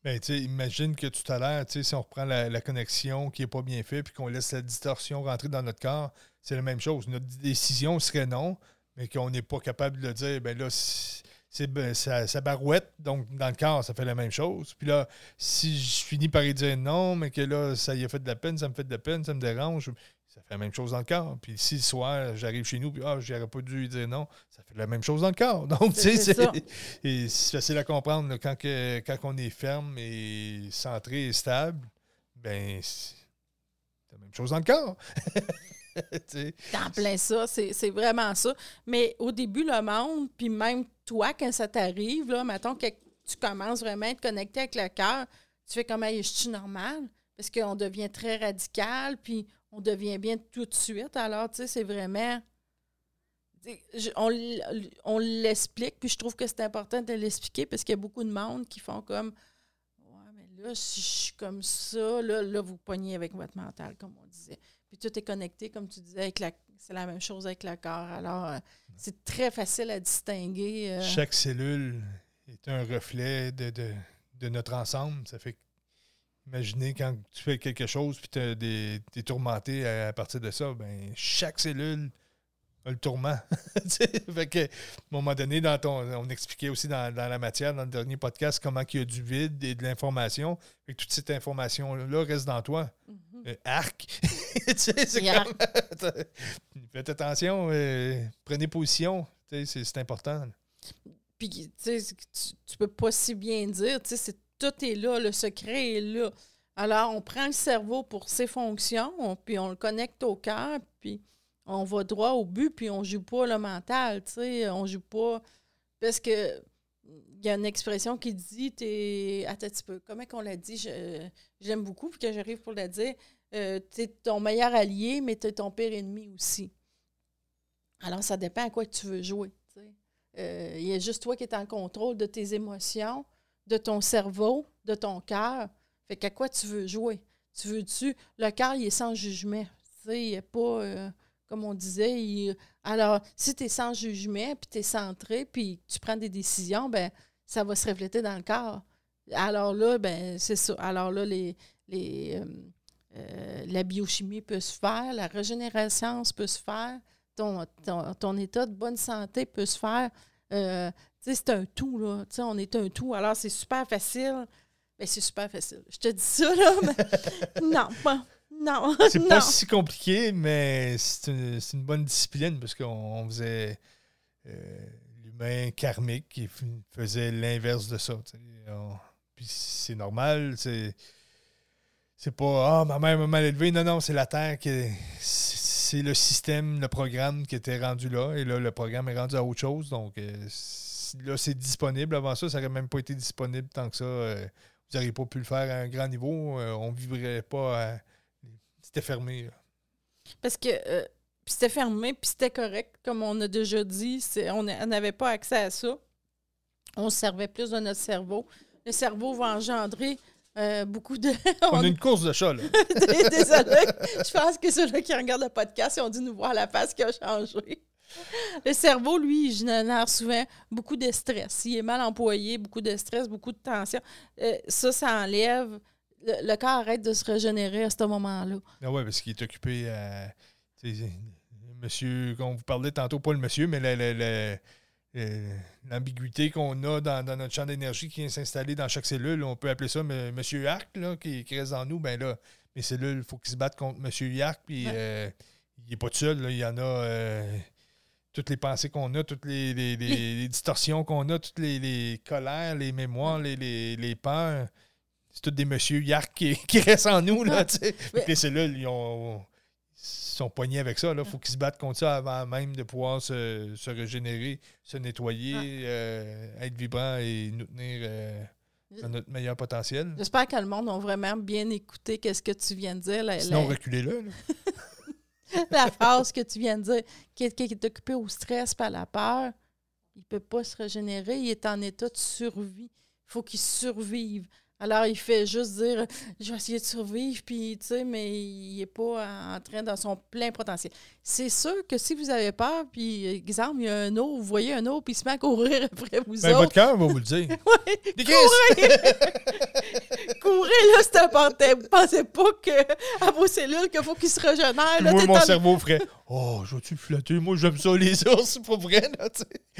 ben, imagine que tout à l'heure, si on reprend la, connexion qui n'est pas bien faite puis qu'on laisse la distorsion rentrer dans notre corps, c'est la même chose. Notre décision serait non, mais qu'on n'est pas capable de dire, ben là, c'est ben, ça, ça, barouette, donc dans le corps, ça fait la même chose. Puis là, si je finis par y dire non, mais que là, ça y a fait de la peine, ça me fait de la peine, ça me dérange, ça fait la même chose dans le corps. Puis si le soir, j'arrive chez nous, puis ah, j'aurais pas dû lui dire non, ça fait la même chose dans le corps. Donc, tu sais, c'est facile à comprendre quand, que, quand on est ferme et centré et stable, ben c'est la même chose dans le corps. en plein ça, c'est vraiment ça. Mais au début, le monde, puis même toi, quand ça t'arrive, là, mettons que tu commences vraiment à être connecté avec le cœur, tu fais comme, hey, je suis normal? Parce qu'on devient très radical, puis on devient bien tout de suite. Alors, tu sais, c'est vraiment. on, l'explique, puis je trouve que c'est important de l'expliquer parce qu'il y a beaucoup de monde qui font comme Ouais, mais là, si je suis comme ça, là, là, vous pognez avec votre mental, comme on disait. Puis tout est connecté, comme tu disais, avec la. C'est la même chose avec le corps. Alors, euh, c'est très facile à distinguer. Euh. Chaque cellule est un reflet de, de, de notre ensemble. Ça fait que Imaginez quand tu fais quelque chose puis tu es tourmenté à, partir de ça, ben chaque cellule a le tourment. fait que, à un moment donné, dans ton, on expliquait aussi dans, la matière, dans le dernier podcast, comment il y a du vide et de l'information. Et toute cette information-là reste dans toi. Mm-hmm. Euh, arc! comme... Faites attention, euh, prenez position. C'est important. Puis, tu tu peux pas si bien dire, tu sais, c'est tout est là, le secret est là. Alors, on prend le cerveau pour ses fonctions, puis on le connecte au cœur, puis on va droit au but, puis on joue pas le mental, tu sais, on joue pas... Parce que il y a une expression qui dit, t'es... Attends un petit peu, comment qu'on l'a dit? j'aime beaucoup, puis que j'arrive pour la dire. Euh, tu es ton meilleur allié, mais tu es ton pire ennemi aussi. Alors, ça dépend à quoi tu veux jouer. Euh, il y a juste toi qui es en contrôle de tes émotions, de ton cerveau, de ton cœur. Fait qu'à quoi tu veux jouer? Tu veux-tu? Le cœur, il est sans jugement. Tu sais, il n'est pas. Euh, comme on disait, alors, si tu es sans jugement, puis tu es centré, puis tu prends des décisions, ben ça va se refléter dans le corps. Alors là, ben c'est ça. Alors là, les, les, euh, euh, la biochimie peut se faire, la régénération peut se faire, ton, ton, état de bonne santé peut se faire c'est un tout, là. on est un tout. Alors, c'est super facile. mais ben, c'est super facile. Je te dis ça, là, mais non, pas. Non. C'est pas si compliqué, mais c'est une, bonne discipline parce qu'on faisait euh, l'humain karmique qui faisait l'inverse de ça. puis c'est normal, c'est. C'est pas Ah, ma mère m'a mal élevé. Non, non, c'est la Terre qui. C'est le système, le programme qui était rendu là. Et là, le programme est rendu à autre chose. Donc, euh, là, c'est disponible. Avant ça, ça n'aurait même pas été disponible tant que ça. Euh, vous n'auriez pas pu le faire à un grand niveau. Euh, on ne vivrait pas. C'était fermé. Parce que euh, c'était fermé, puis c'était correct. Comme on a déjà dit, on n'avait pas accès à ça. On se servait plus de notre cerveau. Le cerveau va engendrer beaucoup de. on, a une course de chat, là. Désolé. Je pense que ceux-là qui regardent le podcast, ils ont dû nous voir la face qui a changé. Le cerveau, lui, il génère souvent beaucoup de stress. Il est mal employé, beaucoup de stress, beaucoup de tension. Euh, ça, ça enlève. Le, corps arrête de se régénérer à ce moment-là. Ah ouais, parce qu'il est occupé à. monsieur, qu'on vous parlait tantôt, pas le monsieur, mais l'ambiguïté qu'on a dans, notre champ d'énergie qui vient s'installer dans chaque cellule, on peut appeler ça Monsieur Arc, là, qui, reste en nous, ben là, mes cellules, il faut qu'ils se battent contre Monsieur Yark, puis euh, il n'est pas tout seul, il y en a. Euh, toutes les pensées qu'on a, toutes les, distorsions qu'on a, toutes les, colères, les mémoires, les, peurs. C'est tous des monsieur Yark qui, qui, restent en nous. Là, Les cellules, ils, sont poignés avec ça. Il faut qu'ils se battent contre ça avant même de pouvoir se, régénérer, se nettoyer, euh, être vibrant et nous tenir euh, à notre meilleur potentiel. J'espère que le monde a vraiment bien écouté ce que tu viens de dire. Sinon, reculez-le. la phrase que tu viens de dire, qui est, occupé au stress par la peur, il ne peut pas se régénérer, il est en état de survie. Il faut qu'il survive. Alors, il fait juste dire Je vais essayer de survivre, puis, tu sais, mais il n'est pas en train dans son plein potentiel. C'est sûr que si vous avez peur, puis, exemple, il y a un eau, vous voyez un eau, puis il se met à courir après vous ben, Votre cœur va vous le dire. oui. Courez! courez, là, c'est important. Vous ne pensez pas que, à vos cellules qu'il faut qu'ils se régénèrent. Moi, mon cerveau ferait Oh, je vais-tu flatter? Moi, j'aime ça, les ours, c'est pas vrai, là,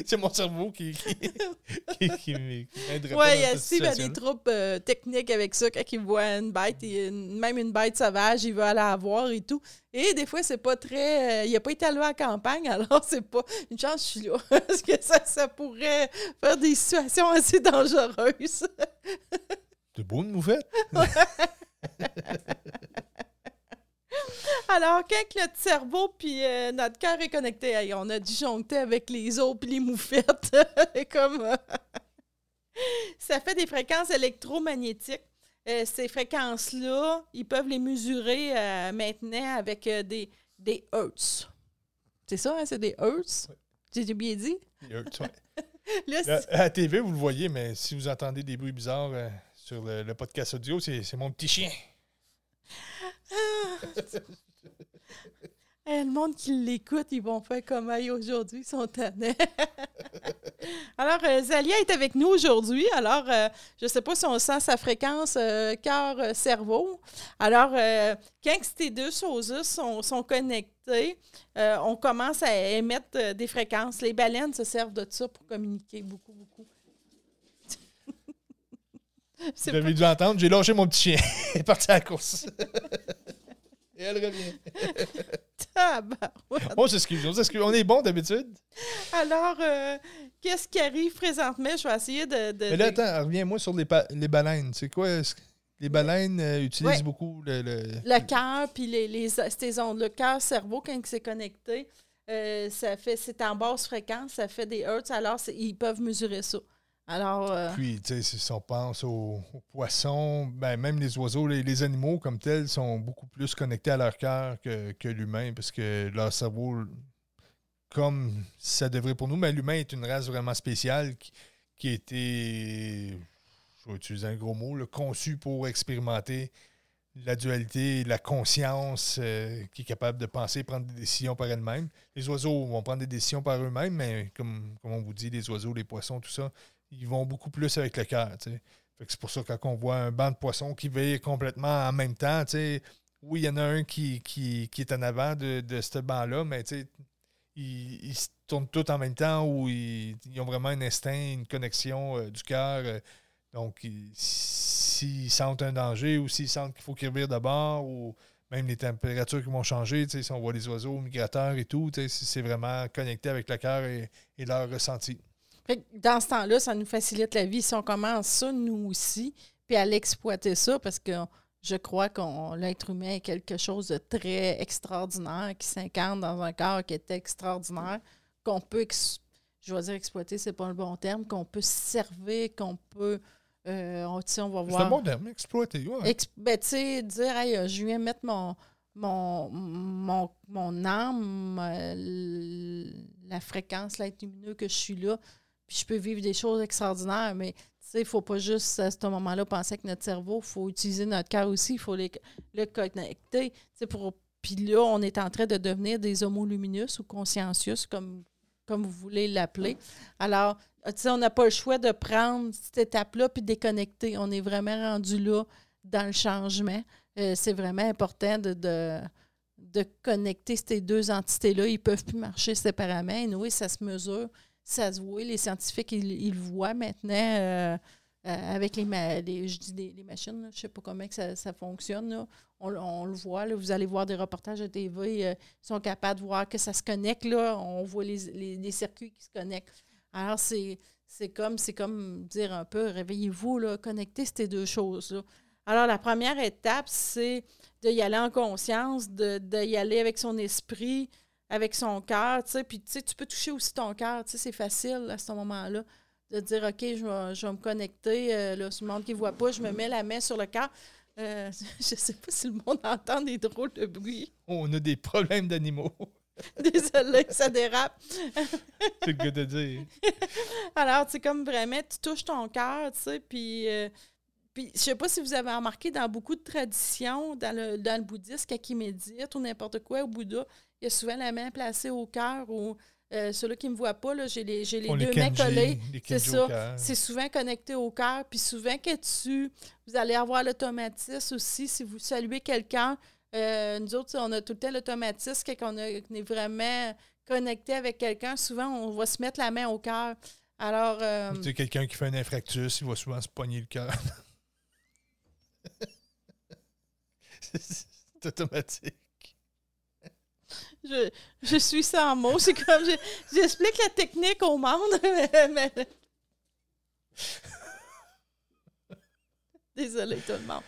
C'est mon cerveau qui, qui, qui, m'aiderait Oui, il y a aussi des troupes euh, techniques avec ça. Quand ils voient une bête, même une bête sauvage, il veut aller la voir et tout. Et des fois, c'est pas très. Euh, il n'a pas été alloué à la campagne, alors c'est pas une chance, je suis là. Parce que ça, ça pourrait faire des situations assez dangereuses. c'est beau une moufette. Alors, quand notre cerveau puis euh, notre cœur est connecté, on a disjoncté avec les os puis les moufettes. comme euh, ça fait des fréquences électromagnétiques. Euh, ces fréquences-là, ils peuvent les mesurer maintenant avec des, des hertz. C'est ça, hein? c'est des hertz? Oui. J'ai bien dit? Des hertz, oui. à la TV, vous le voyez, mais si vous entendez des bruits bizarres sur le podcast audio, c'est mon petit chien. Ah, le monde qui l'écoute, ils vont faire comme aïe aujourd'hui, ils sont tannés. Alors, euh, Zalia est avec nous aujourd'hui. Alors, euh, je ne sais pas si on sent sa fréquence euh, cœur-cerveau. Alors, quand ces deux choses sont, sont connectées, on commence à émettre des fréquences. Les baleines se servent de ça pour communiquer beaucoup, beaucoup. Vous avez dû entendre, j'ai lâché mon petit chien. Il est parti à la course. Et elle revient. on s'excuse, on s'excuse. On est bon d'habitude. Alors, euh, qu'est-ce qui arrive présentement? Je vais essayer de. Mais là, attends, reviens-moi sur les, les baleines. C'est quoi? Les baleines euh, utilisent beaucoup le. Le, cœur, puis les, les, ces ondes. Le cœur-cerveau, quand c'est connecté, euh, ça fait, c'est en basse fréquence, ça fait des hertz, alors ils peuvent mesurer ça. Alors. Euh, Puis, tu sais, si on pense aux, poissons, ben, même les oiseaux, les, animaux comme tels sont beaucoup plus connectés à leur cœur que, l'humain parce que leur cerveau, comme ça devrait pour nous, mais l'humain est une race vraiment spéciale qui, a été, je vais utiliser un gros mot, conçu pour expérimenter la dualité, la conscience euh, qui est capable de penser, prendre des décisions par elle-même. Les oiseaux vont prendre des décisions par eux-mêmes, mais comme, comme on vous dit, les oiseaux, les poissons, tout ça, ils vont beaucoup plus avec le cœur. C'est pour ça que quand on voit un banc de poissons qui veille complètement en même temps, oui, il y en a un qui, qui, est en avant de, de ce banc-là, mais ils, se tournent tous en même temps ou ils, ont vraiment un instinct, une connexion euh, du cœur. Euh, donc, s'ils sentent un danger ou s'ils sentent qu'il faut qu'ils revirent d'abord ou même les températures qui vont changer, si on voit les oiseaux migrateurs et tout, c'est vraiment connecté avec le cœur et, et leur ressenti dans ce temps-là, ça nous facilite la vie. Si on commence ça, nous aussi, puis à l'exploiter ça, parce que je crois que l'être humain est quelque chose de très extraordinaire, qui s'incarne dans un corps qui est extraordinaire, qu'on peut, je vais dire exploiter, c'est pas le bon terme, qu'on peut servir, qu'on peut. Euh, on, on va voir. C'est un bon terme, exploiter. Ouais. ben, tu sais, dire, hey, je viens mettre mon, mon, mon, mon âme, euh, la fréquence, l'être lumineux que je suis là, puis je peux vivre des choses extraordinaires, mais il ne faut pas juste à ce moment-là penser que notre cerveau, il faut utiliser notre cœur aussi, il faut le connecter pour Puis là, on est en train de devenir des homoluminus ou consciencius, comme, comme vous voulez l'appeler. Alors, on n'a pas le choix de prendre cette étape-là puis déconnecter. On est vraiment rendu là dans le changement. Euh, c'est vraiment important de, de, connecter ces deux entités-là. Ils ne peuvent plus marcher séparément. Et oui, ça se mesure, ça se voit. Les scientifiques, ils, le voient maintenant. Euh, euh, avec les, je dis les machines, je ne sais pas comment ça, ça fonctionne. On, le voit, vous allez voir des reportages de TV, ils sont capables de voir que ça se connecte. Là, on voit les, les circuits qui se connectent. Alors, c'est, comme, comme dire un peu, réveillez-vous, là, connectez ces deux choses-là. Alors, la première étape, c'est d'y aller en conscience, de, aller avec son esprit, avec son cœur, tu sais. Puis, tu sais, tu peux toucher aussi ton cœur, tu sais, c'est facile à ce moment-là de dire, OK, je vais, me connecter, euh, là, le monde qui ne voit pas, je me mets la main sur le cœur. Euh, je ne sais pas si le monde entend des drôles de bruit. On a des problèmes d'animaux. Désolée, ça dérape. C'est le cas de dire. Alors, c'est comme vraiment, tu touches ton cœur, tu sais, puis... Euh, puis, je sais pas si vous avez remarqué, dans beaucoup de traditions, dans le, dans le bouddhisme, quand ils méditent ou n'importe quoi, au Bouddha, il y a souvent la main placée au cœur ou euh, ceux-là qui ne me voient pas, j'ai les, les deux mains collées. C'est ça. C'est souvent connecté au cœur. Puis souvent que tu. Vous allez avoir l'automatisme aussi. Si vous saluez quelqu'un, euh, nous autres, on a tout le temps l'automatisme. Quand on, est vraiment connecté avec quelqu'un, souvent, on va se mettre la main au cœur. Alors. Euh, tu sais, quelqu'un qui fait un infractus, il va souvent se pogner le cœur. c'est automatique. Je, je suis sans mots. C'est comme. J'explique la technique au monde. mais... Désolée tout le monde.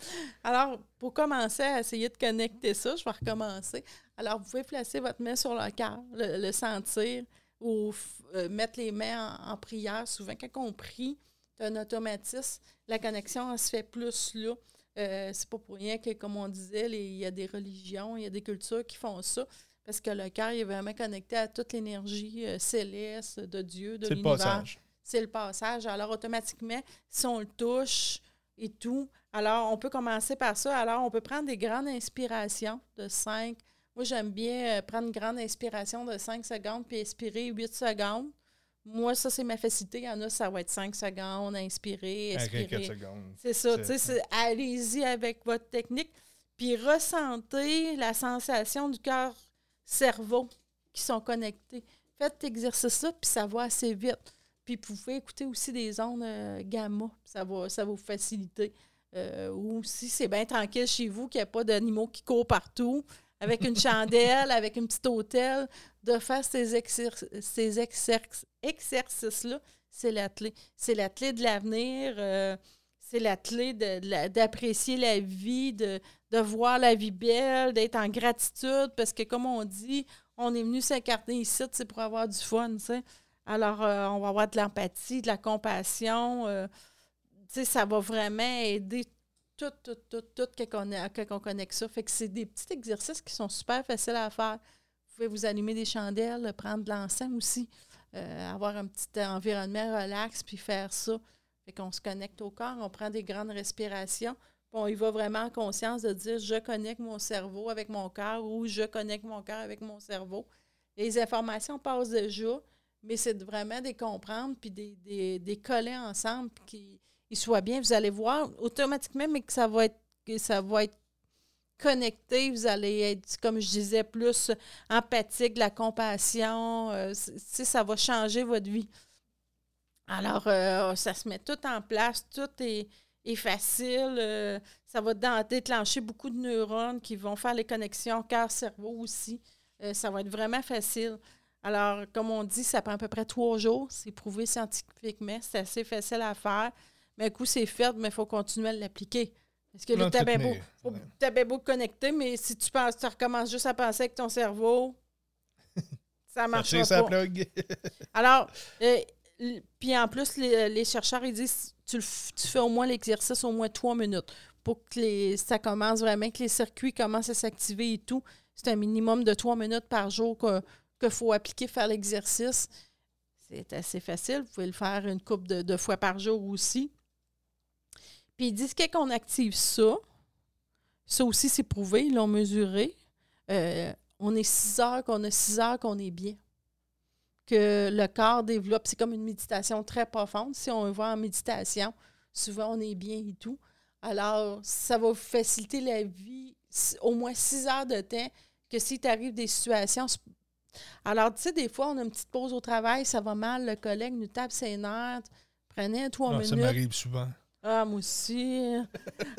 Alors, pour commencer à essayer de connecter ça, je vais recommencer. Alors, vous pouvez placer votre main sur le cœur, le, sentir, ou euh, mettre les mains en, prière. Souvent, quand on prie, un automatisme. La connexion, elle se fait plus là. Euh, c'est pas pour rien que, comme on disait, il y a des religions, il y a des cultures qui font ça. Parce que le cœur est vraiment connecté à toute l'énergie euh, céleste de Dieu, de l'univers. C'est le passage. Alors, automatiquement, si on le touche, et tout. Alors, on peut commencer par ça. Alors, on peut prendre des grandes inspirations de 5. Moi, j'aime bien euh, prendre une grande inspiration de 5 secondes puis expirer 8 secondes. Moi, ça, c'est ma facilité. Il y en a, ça va être 5 secondes, inspirer, expirer. C'est ça. Allez-y avec votre technique. Puis ressentez la sensation du cœur-cerveau qui sont connectés. Faites cet exercice-là, puis ça va assez vite. Puis vous pouvez écouter aussi des ondes euh, gamma. Ça va, ça va vous faciliter. Euh, ou si c'est bien tranquille chez vous, qu'il n'y a pas d'animaux qui courent partout, avec une chandelle, avec un petit hôtel, de faire ces, ces exercices-là, c'est la. C'est la de l'avenir. Euh, c'est la clé d'apprécier la vie, de, de, voir la vie belle, d'être en gratitude, parce que comme on dit, on est venu s'incarner ici, c'est pour avoir du fun, tu sais. Alors, euh, on va avoir de l'empathie, de la compassion. Euh, ça va vraiment aider tout, tout, tout, tout quand on, connecte ça. Fait que c'est des petits exercices qui sont super faciles à faire. Vous pouvez vous allumer des chandelles, prendre de l'encens aussi, euh, avoir un petit environnement relax, puis faire ça. Fait qu'on se connecte au corps, on prend des grandes respirations. Puis on y va vraiment en conscience de dire je connecte mon cerveau avec mon cœur ou je connecte mon cœur avec mon cerveau. Les informations passent déjà mais c'est vraiment des comprendre puis des, des, coller ensemble qu'ils soient bien. Vous allez voir automatiquement, mais que ça va être que ça va être connecté, vous allez être, comme je disais, plus empathique, la compassion, euh, ça va changer votre vie. Alors, euh, ça se met tout en place, tout est, facile. Euh, ça va déclencher beaucoup de neurones qui vont faire les connexions cœur-cerveau aussi. ça va être vraiment facile. Alors, comme on dit, ça prend à peu près trois jours. C'est prouvé scientifiquement. C'est assez facile à faire. Mais un coup, c'est fait, mais il faut continuer à l'appliquer. Parce que là, tu as beau, beau connecter, mais si tu penses, tu recommences juste à penser avec ton cerveau, ça marche pas. Alors, euh, puis en plus, les, chercheurs, ils disent tu, fais au moins l'exercice au moins trois minutes pour que les, ça commence vraiment, que les circuits commencent à s'activer et tout. C'est un minimum de trois minutes par jour que, qu'il faut appliquer, faire l'exercice. C'est assez facile. Vous pouvez le faire une couple de, fois par jour aussi. Puis ils disent qu'on active ça. Ça aussi, c'est prouvé, ils l'ont mesuré. euh, on est six heures, qu'on a six heures, qu'on est bien. Que le corps développe, c'est comme une méditation très profonde. Si on va en méditation, souvent on est bien et tout. Alors, ça va vous faciliter la vie au moins six heures de temps que si t'arrive des situations. Alors, tu sais, des fois, on a une petite pause au travail, ça va mal, le collègue nous tape ses nerfs. Prenez trois minutes. Ça m'arrive souvent. Ah, moi aussi.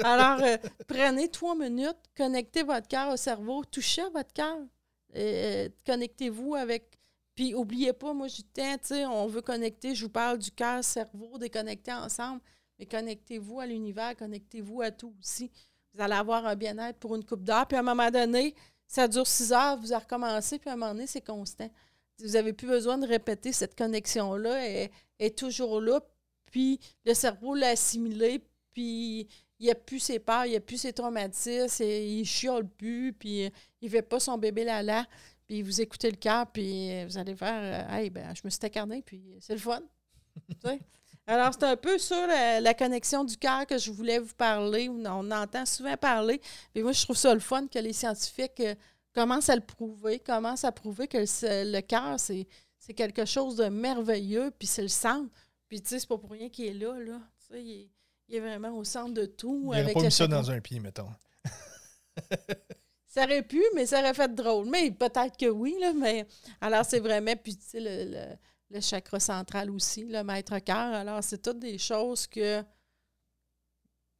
Alors, euh, prenez trois minutes, connectez votre cœur au cerveau, touchez à votre cœur. Euh, connectez-vous avec. Puis, oubliez pas, moi, je dis, sais, on veut connecter, je vous parle du cœur, cerveau, déconnecter ensemble, mais connectez-vous à l'univers, connectez-vous à tout aussi. Vous allez avoir un bien-être pour une coupe d'heure, puis à un moment donné, ça dure six heures, vous avez recommencé, puis à un moment donné, c'est constant. Vous n'avez plus besoin de répéter cette connexion-là, elle est toujours là, puis le cerveau l'a assimilé, puis il a plus ses peurs, il a plus ses traumatismes, il chiole plus, puis il ne fait pas son bébé là-là, puis vous écoutez le cœur, puis vous allez faire euh, Hey, ben, je me suis incarné, puis c'est le fun. Alors, c'est un peu sur la, connexion du cœur que je voulais vous parler. On entend souvent parler. Mais moi, je trouve ça le fun que les scientifiques euh, commencent à le prouver, commencent à prouver que le, le cœur, c'est quelque chose de merveilleux, puis c'est le centre. Puis, tu sais, c'est pas pour rien qu'il est là, là. Tu sais, il, est, vraiment au centre de tout. Il n'aurait pas mis ça dans un pied, mettons. ça aurait pu, mais ça aurait fait drôle. Mais peut-être que oui, là. Mais alors, c'est vraiment. Puis, tu sais, le, le, chakra central aussi, le maître-cœur. Alors, c'est toutes des choses que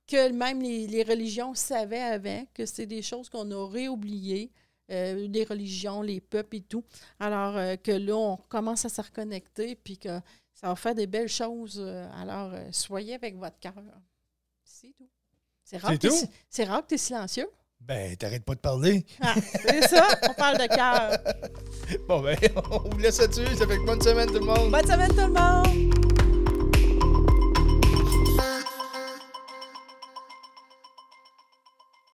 que même les, religions savaient avant, que c'est des choses qu'on aurait oubliées, euh, les religions, les peuples et tout. Alors euh, que là, on commence à se reconnecter, puis que ça va faire des belles choses. Euh, alors, euh, soyez avec votre cœur. C'est tout. C'est rare, c'est rare que tu es silencieux. Ben, t'arrêtes pas de parler. Ah, c'est ça, on parle de cœur. Bon, ben, on vous laisse là-dessus. Ça fait une bonne semaine, tout le monde. Bonne semaine, tout le monde.